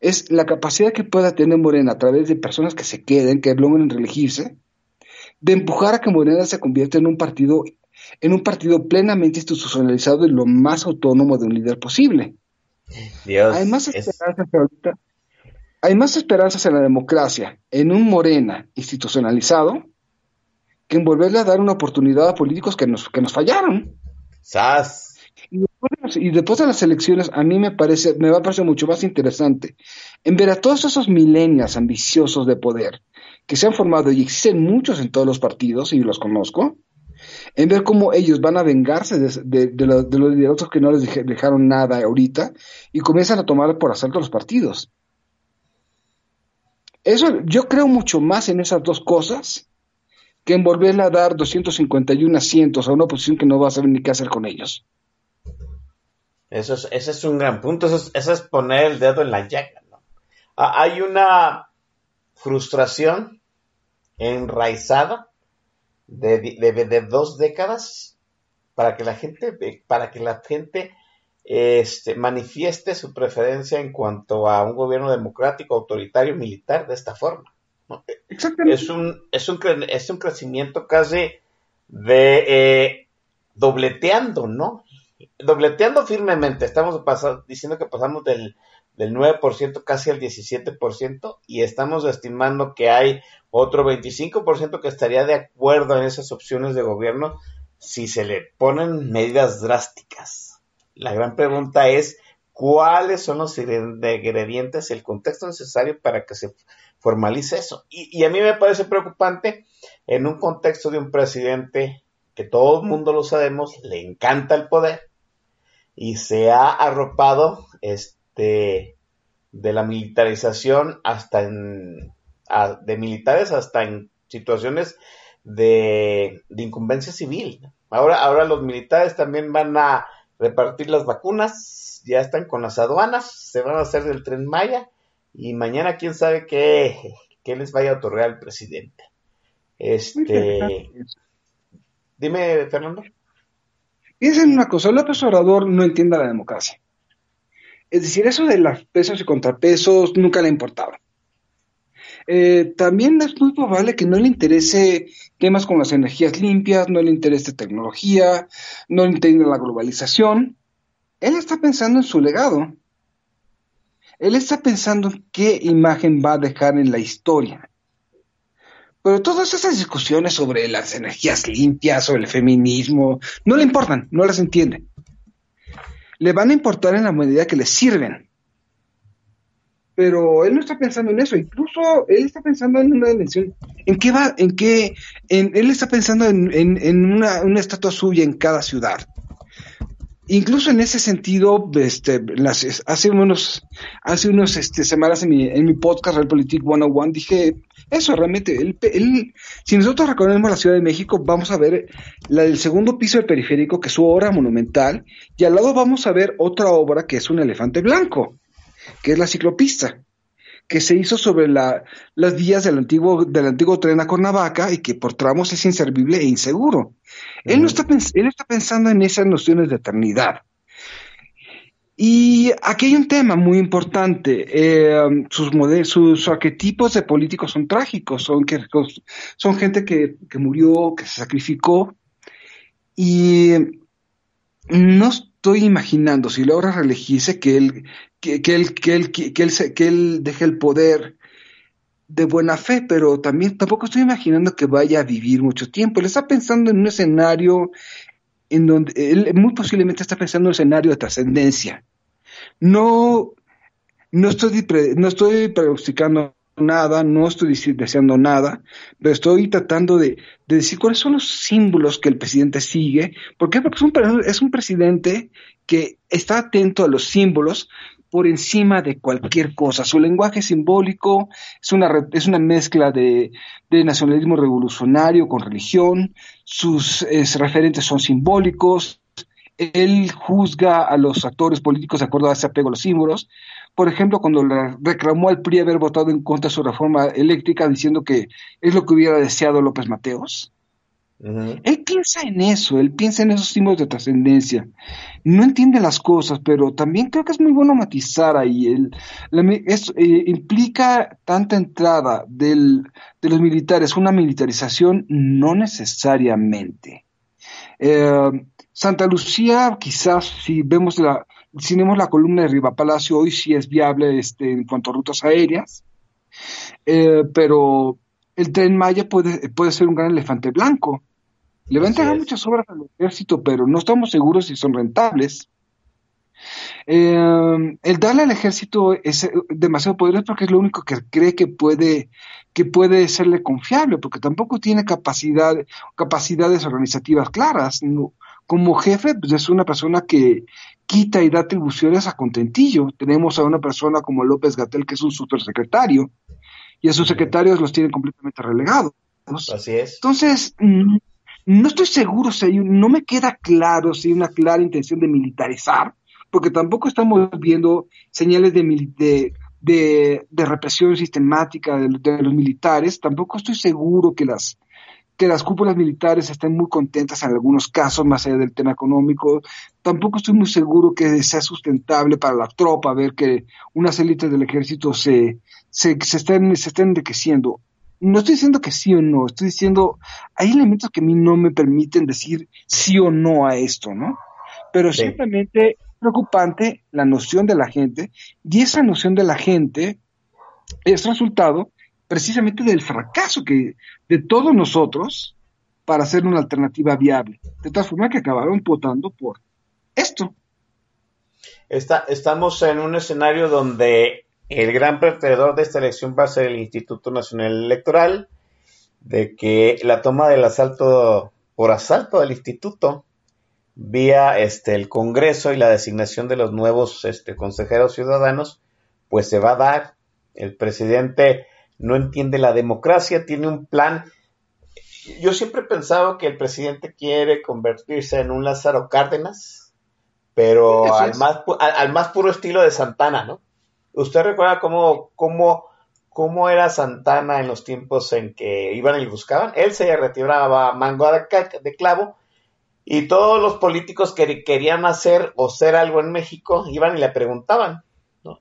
Speaker 5: es la capacidad que pueda tener Morena a través de personas que se queden que logren reelegirse de empujar a que Morena se convierta en un partido en un partido plenamente institucionalizado y lo más autónomo de un líder posible. hay, más esperanzas hay más esperanzas en la democracia, en un Morena institucionalizado, que en volverle a dar una oportunidad a políticos que nos, que nos fallaron.
Speaker 4: ¡Sas!
Speaker 5: Y después de y después de las elecciones, a mí me parece, me va a parecer mucho más interesante en ver a todos esos milenios ambiciosos de poder que se han formado y existen muchos en todos los partidos y los conozco, en ver cómo ellos van a vengarse de, los, de que no les dejaron nada ahorita y comienzan a tomar por asalto los partidos. Eso, yo creo mucho más en esas dos cosas que en volverle a dar 251 asientos a una oposición que no va a saber ni qué hacer con ellos.
Speaker 4: Eso es, ese es un gran punto, eso es, poner el dedo en la llaga. Ah, hay una frustración enraizada de, de, dos décadas para que la gente, para que la gente este, manifieste su preferencia en cuanto a un gobierno democrático, autoritario, militar de esta forma. Es un, es, un, es un crecimiento casi de eh, dobleteando, ¿no? Dobleteando firmemente. Estamos diciendo que pasamos del, del 9% casi al 17% y estamos estimando que hay otro 25% que estaría de acuerdo en esas opciones de gobierno si se le ponen medidas drásticas. La gran pregunta es cuáles son los ingredientes, el contexto necesario para que se formalice eso. Y, a mí me parece preocupante en un contexto de un presidente que todo el mundo lo sabemos, le encanta el poder y se ha arropado este de la militarización hasta en de militares hasta en situaciones de, incumbencia civil. Ahora, ahora los militares también van a repartir las vacunas, ya están con las aduanas, se van a hacer del tren Maya y mañana quién sabe qué, les vaya a otorgar el presidente. Este, dime, Fernando.
Speaker 5: Piensen una cosa, López Obrador no entiende la democracia. Es decir, eso de los pesos y contrapesos nunca le importaba. Eh, también es muy probable que no le interese temas como las energías limpias, no le interese tecnología, no le interese la globalización. Él está pensando en su legado. Él está pensando en qué imagen va a dejar en la historia. Pero todas esas discusiones sobre las energías limpias, sobre el feminismo, no le importan, no las entiende. Le van a importar en la medida que le sirven pero él no está pensando en eso, incluso él está pensando en una dimensión, en qué va, en qué, en, él está pensando en, en, una, una, estatua suya en cada ciudad. Incluso en ese sentido, este, las, hace unos, hace unos este, semanas en mi, en mi podcast Realpolitik 101 dije, eso realmente, si nosotros reconocemos la Ciudad de México, vamos a ver la del segundo piso del periférico, que es su obra monumental, y al lado vamos a ver otra obra que es un elefante blanco que es la ciclopista, que se hizo sobre la, las vías del antiguo, del antiguo tren a Cuernavaca y que por tramos es inservible e inseguro. Él, no está, él está pensando en esas nociones de eternidad. Y aquí hay un tema muy importante. Eh, sus, sus arquetipos de políticos son trágicos, son, que, son gente que, que murió, que se sacrificó. Y no estoy imaginando, si logra reelegirse, que él, que, él, que él, que, él, que él deje el poder de buena fe, pero también tampoco estoy imaginando que vaya a vivir mucho tiempo. Él está pensando en un escenario en donde él muy posiblemente está pensando en un escenario de trascendencia. No, no estoy, no estoy pronosticando nada, no estoy deseando nada, pero estoy tratando de, decir cuáles son los símbolos que el presidente sigue. Porque es un, es un presidente que está atento a los símbolos por encima de cualquier cosa. Su lenguaje simbólico es una, es una mezcla de, nacionalismo revolucionario con religión, sus referentes son simbólicos, él juzga a los actores políticos de acuerdo a ese apego a los símbolos. Por ejemplo, cuando le reclamó al PRI haber votado en contra de su reforma eléctrica diciendo que es lo que hubiera deseado López Mateos. Él piensa en eso, él piensa en esos símbolos de trascendencia. No entiende las cosas, pero también creo que es muy bueno matizar ahí. El, eh, implica tanta entrada del, de los militares, una militarización no necesariamente. Eh, Santa Lucía, quizás si vemos la, si vemos la columna de Riva Palacio, hoy sí es viable este, en cuanto a rutas aéreas, eh, pero el tren Maya puede, puede ser un gran elefante blanco. Le va a entregar muchas obras al ejército, pero no estamos seguros si son rentables. Eh, el darle al ejército es eh, demasiado poderoso porque es lo único que cree que puede, que puede serle confiable, porque tampoco tiene capacidad, capacidades organizativas claras. Como jefe, pues es una persona que quita y da atribuciones a contentillo. Tenemos a una persona como López Gatel, que es un supersecretario, y a sus secretarios los tienen completamente relegados.
Speaker 4: Así es.
Speaker 5: Entonces, mm, no estoy seguro si hay, no me queda claro si hay una clara intención de militarizar porque tampoco estamos viendo señales de, de, de, represión sistemática de, los militares, tampoco estoy seguro que las que las cúpulas militares estén muy contentas en algunos casos, más allá del tema económico. Tampoco estoy muy seguro que sea sustentable para la tropa ver que unas élites del ejército se, se, se, estén, se estén enriqueciendo. No estoy diciendo que sí o no, estoy diciendo, hay elementos que a mí no me permiten decir sí o no a esto, ¿no? Pero simplemente preocupante la noción de la gente y esa noción de la gente es resultado precisamente del fracaso que de todos nosotros para hacer una alternativa viable. De tal forma que acabaron votando por esto.
Speaker 4: Está, estamos en un escenario donde el gran perdedor de esta elección va a ser el Instituto Nacional Electoral, de que la toma del asalto por asalto del instituto vía este, el Congreso y la designación de los nuevos este, consejeros ciudadanos, pues se va a dar. El presidente no entiende la democracia, tiene un plan. Yo siempre he pensado que el presidente quiere convertirse en un Lázaro Cárdenas, pero al más, al, más puro estilo de Santana, ¿no? ¿Usted recuerda cómo, cómo, cómo era Santana en los tiempos en que iban y buscaban? Él se retiraba mango de clavo y todos los políticos que querían hacer o ser algo en México iban y le preguntaban,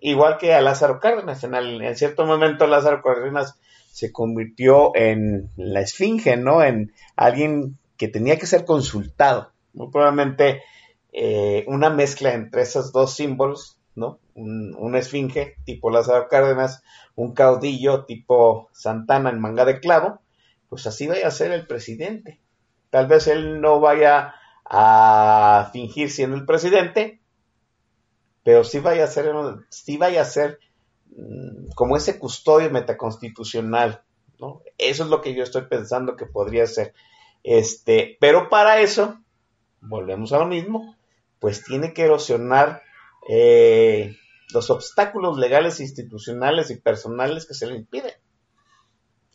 Speaker 4: igual que a Lázaro Cárdenas. En, cierto momento Lázaro Cárdenas se convirtió en la esfinge, ¿no? En alguien que tenía que ser consultado. Muy probablemente eh, una mezcla entre esos dos símbolos, ¿no? Un, esfinge tipo Lázaro Cárdenas, un caudillo tipo Santana en manga de clavo, pues así vaya a ser el presidente. Tal vez él no vaya a fingir siendo el presidente, pero sí vaya a ser, sí vaya a ser mm, como ese custodio metaconstitucional. Eso es lo que yo estoy pensando que podría ser. Este, pero para eso, volvemos a lo mismo, pues tiene que erosionar eh, los obstáculos legales, institucionales y personales que se le impiden.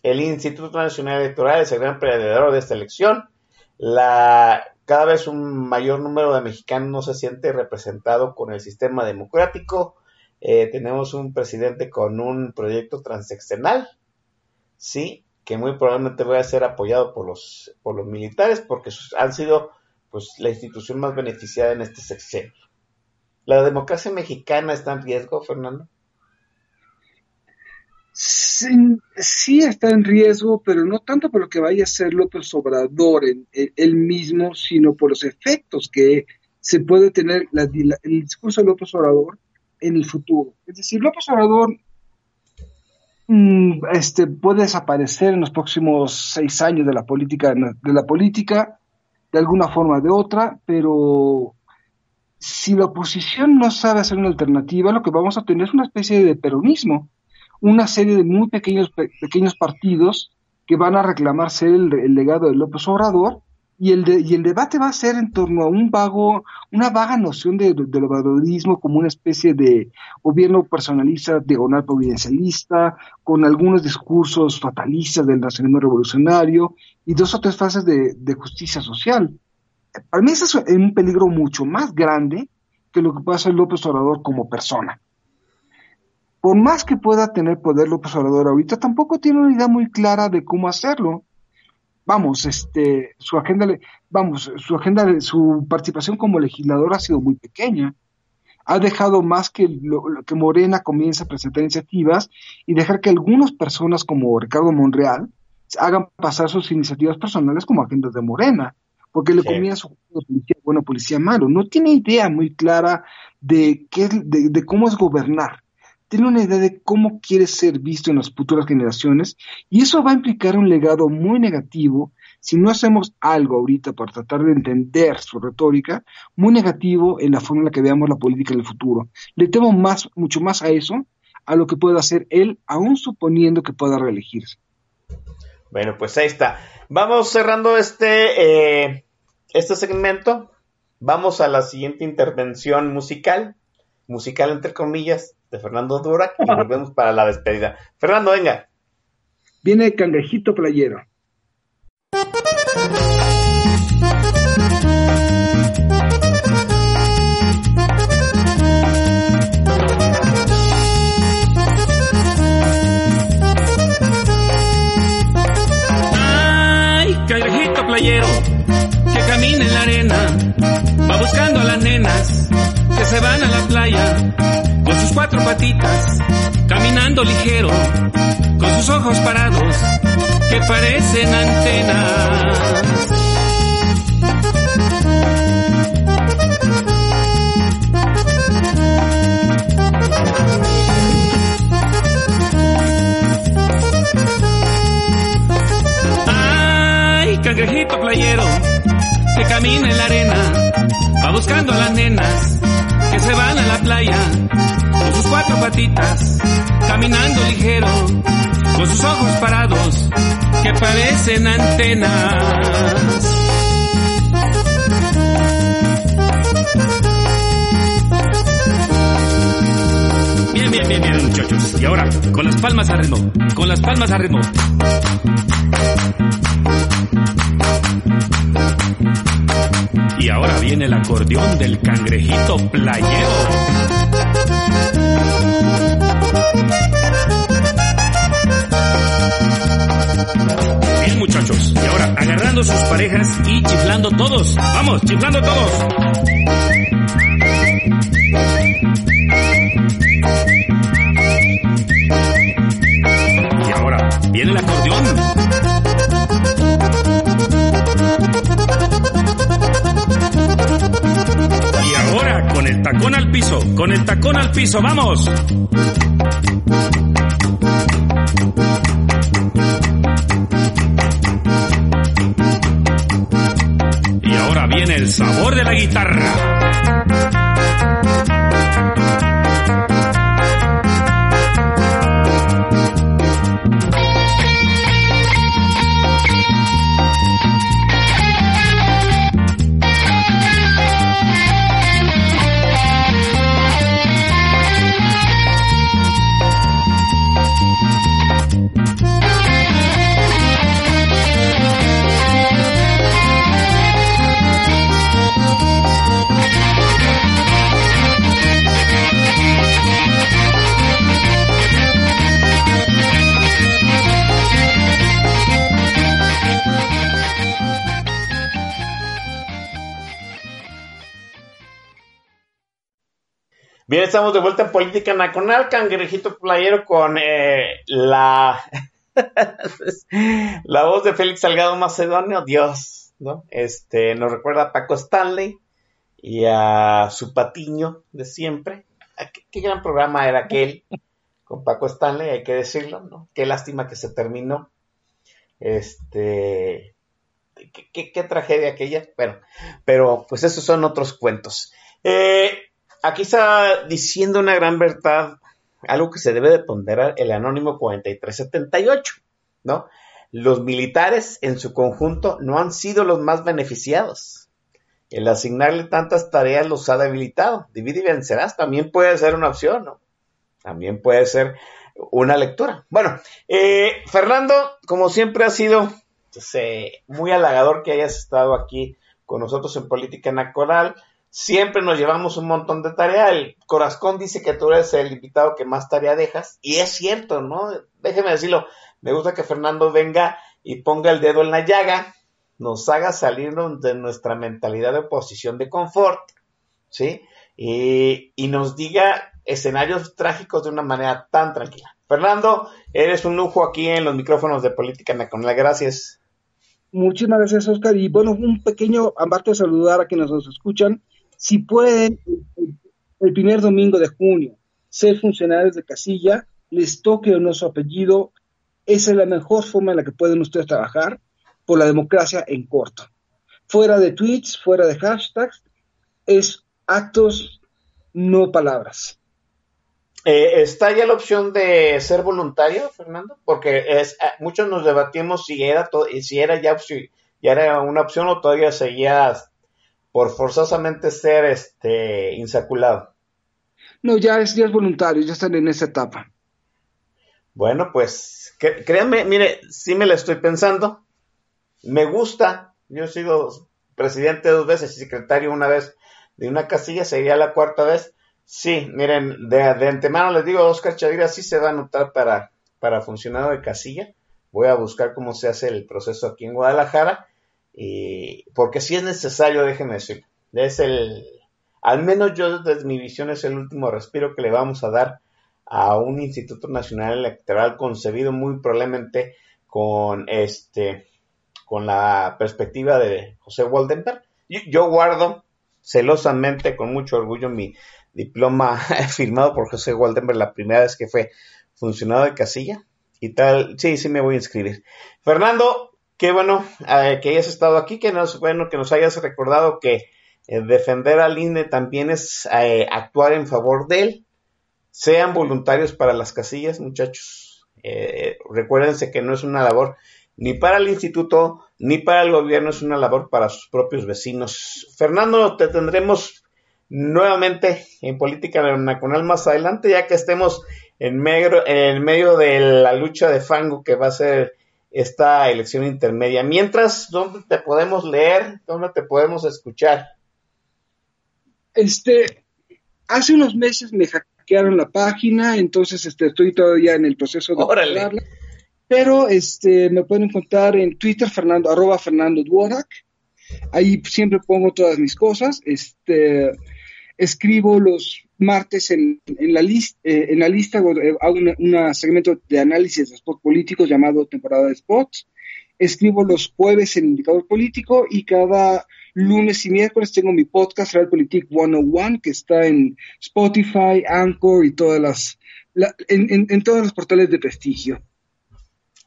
Speaker 4: El Instituto Nacional Electoral es el gran perdedor de esta elección la, cada vez un mayor número de mexicanos no se siente representado con el sistema democrático. Eh, tenemos un presidente con un proyecto transeccional, sí, que muy probablemente va a ser apoyado por los, por los militares porque han sido pues la institución más beneficiada en este sexenio. ¿La democracia mexicana está en riesgo, Fernando?
Speaker 5: Sí, está en riesgo, pero no tanto por lo que vaya a ser López Obrador en, él mismo, sino por los efectos que se puede tener el discurso de López Obrador en el futuro. Es decir, López Obrador mm, este, puede desaparecer en los próximos seis años de la política, de la política, de alguna forma o de otra, pero si la oposición no sabe hacer una alternativa, lo que vamos a tener es una especie de peronismo una serie de muy pequeños, pequeños partidos que van a reclamar ser el, legado de López Obrador y el, y el debate va a ser en torno a un vago, una vaga noción de, del obradorismo como una especie de gobierno personalista, diagonal providencialista, con algunos discursos fatalistas del nacionalismo revolucionario y dos o tres fases de, de justicia social. Para mí eso es un peligro mucho más grande que lo que puede hacer López Obrador como persona por más que pueda tener poder López Obrador ahorita, tampoco tiene una idea muy clara de cómo hacerlo. Vamos, este, su agenda, vamos, su agenda, su participación como legislador ha sido muy pequeña. Ha dejado más que, que Morena comience a presentar iniciativas y dejar que algunas personas como Ricardo Monreal hagan pasar sus iniciativas personales como agendas de Morena, porque le comienza su policía bueno, policía malo. No tiene idea muy clara de, qué, de cómo es gobernar tiene una idea de cómo quiere ser visto en las futuras generaciones y eso va a implicar un legado muy negativo si no hacemos algo ahorita para tratar de entender su retórica, muy negativo en la forma en la que veamos la política en el futuro. Le temo más, mucho más a eso, a lo que pueda hacer él, aún suponiendo que pueda reelegirse.
Speaker 4: Bueno, pues ahí está. Vamos cerrando este, eh, este segmento. Vamos a la siguiente intervención musical, musical entre comillas, de Fernando Dura, y volvemos para la despedida. Fernando, venga.
Speaker 5: Viene Cangrejito Playero.
Speaker 6: Ay, cangrejito playero, que camina en la arena, va buscando a las nenas que se van a la playa con sus cuatro patitas, caminando ligero, con sus ojos parados que parecen antenas. Ay, cangrejito playero, que camina en la arena, va buscando a las nenas que se van a la playa con sus cuatro patitas, caminando ligero, con sus ojos parados que parecen antenas. Bien, bien, bien, bien, muchachos. Y ahora, con las palmas a ritmo, con las palmas a ritmo. Y ahora viene el acordeón del cangrejito playero. Bien muchachos, y ahora agarrando sus parejas y chiflando todos. Vamos, chiflando todos. Y ahora viene el acordeón. Con el tacón al piso, con el tacón al piso, vamos. Y ahora viene el sabor de la guitarra.
Speaker 4: Estamos de vuelta en Política Nacional, cangrejito playero con eh, la, [LAUGHS] la voz de Félix Salgado Macedonio, Dios, ¿no? Este, nos recuerda a Paco Stanley y a su patiño de siempre. Ah, ¿Qué, gran programa era aquel con Paco Stanley, hay que decirlo, ¿no? Qué lástima que se terminó. Este, qué, qué- qué tragedia aquella, bueno, pero pues esos son otros cuentos. Eh, aquí está diciendo una gran verdad, algo que se debe de ponderar el anónimo 4378, ¿no? Los militares en su conjunto no han sido los más beneficiados. El asignarle tantas tareas los ha debilitado. Divide y vencerás también puede ser una opción, ¿no? También puede ser una lectura. Bueno, eh, Fernando, como siempre ha sido pues, eh, muy halagador que hayas estado aquí con nosotros en Política Nacional. Siempre nos llevamos un montón de tarea. El Corazón dice que tú eres el invitado que más tarea dejas. Y es cierto, ¿no? Déjeme decirlo. Me gusta que Fernando venga y ponga el dedo en la llaga, nos haga salirnos de nuestra mentalidad de oposición de confort, ¿sí? Y, y nos diga escenarios trágicos de una manera tan tranquila. Fernando, eres un lujo aquí en los micrófonos de Política Nacional. Gracias.
Speaker 5: Muchísimas gracias, Oscar. Y bueno, un pequeño, aparte de saludar a quienes nos escuchan, si pueden, el, primer domingo de junio, ser funcionarios de casilla, les toque o no su apellido, esa es la mejor forma en la que pueden ustedes trabajar. por la democracia en corto. Fuera de tweets, fuera de hashtags, es actos, no palabras.
Speaker 4: Eh, ¿Está ya la opción de ser voluntario, Fernando? Porque es, eh, muchos nos debatimos si era, si era ya, ya era una opción o todavía seguía por forzosamente ser este insaculado.
Speaker 5: No, ya es, ya es voluntario, ya están en esa etapa.
Speaker 4: Bueno, pues créanme, mire, sí me la estoy pensando. Me gusta. Yo he sido presidente dos veces y secretario una vez de una casilla, sería la cuarta vez. Sí, miren, de, antemano les digo, Oscar Chavira sí se va a anotar para, para funcionario de casilla. Voy a buscar cómo se hace el proceso aquí en Guadalajara. Y, porque si es necesario, déjenme decir, es el, al menos yo desde mi visión es el último respiro que le vamos a dar a un Instituto Nacional Electoral concebido muy probablemente con este con la perspectiva de José Waldenberg. Yo guardo celosamente, con mucho orgullo, mi diploma [LAUGHS] firmado por José Waldenberg la primera vez que fue funcionario de casilla y tal. Sí, sí me voy a inscribir. Fernando, qué bueno eh, que hayas estado aquí, que nos, bueno que nos hayas recordado que eh, defender al INE también es eh, actuar en favor de él. Sean voluntarios para las casillas, muchachos. recuérdense que no es una labor ni para el instituto ni para el gobierno, es una labor para sus propios vecinos. Fernando, te tendremos nuevamente en política nacional más adelante, ya que estemos en medio, en medio de la lucha de fango que va a ser esta elección intermedia. Mientras, ¿dónde te podemos leer? ¿Dónde te podemos escuchar?
Speaker 5: Este, hace unos meses me hackearon la página, entonces este, estoy todavía en el proceso de
Speaker 4: Órale.
Speaker 5: Pero este, me pueden encontrar en Twitter, Fernando, arroba Fernando Dworak. Ahí siempre pongo todas mis cosas. Este, escribo los martes en, la, lista eh, en la lista, eh, hago un segmento de análisis de spots políticos llamado temporada de spots. Escribo los jueves en Indicador Político y cada lunes y miércoles tengo mi podcast Realpolitik 101 que está en Spotify, Anchor y todas las, en, en todos los portales de prestigio.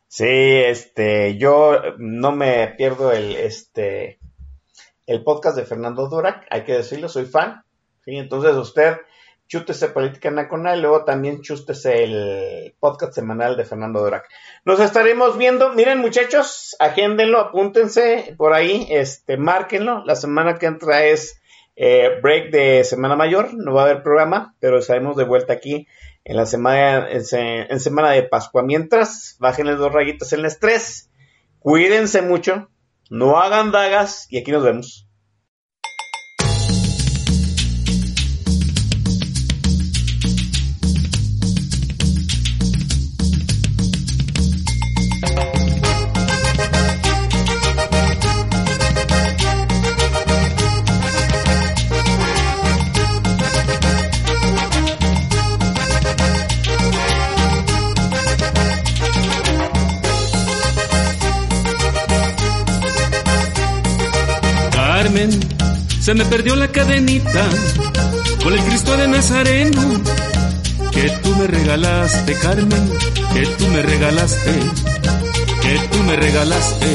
Speaker 4: Sí, este, yo no me pierdo el, este, el podcast de Fernando Durac, hay que decirlo, soy fan. Entonces usted chútese Política Nacional y luego también chútese el podcast semanal de Fernando Durac. Nos estaremos viendo, miren muchachos, agéndenlo, apúntense por ahí, este, márquenlo. La semana que entra es eh, break de Semana Mayor, no va a haber programa, pero estaremos de vuelta aquí en la semana, en, semana de Pascua. Mientras, bájenle dos rayitas en el estrés, cuídense mucho, no hagan dagas y aquí nos vemos.
Speaker 6: Se me perdió la cadenita con el Cristo de Nazareno que tú me regalaste, Carmen, que tú me regalaste, que tú me regalaste.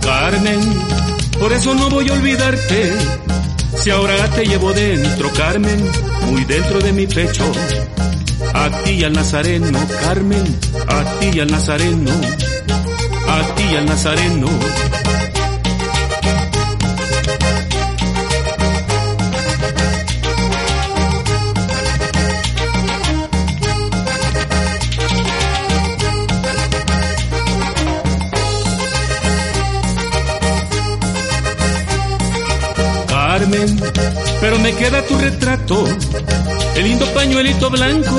Speaker 6: Carmen, por eso no voy a olvidarte. Si ahora te llevo dentro, Carmen, muy dentro de mi pecho. A ti al Nazareno, Carmen, a ti al Nazareno a ti al Nazareno. Carmen, pero me queda tu retrato, el lindo pañuelito blanco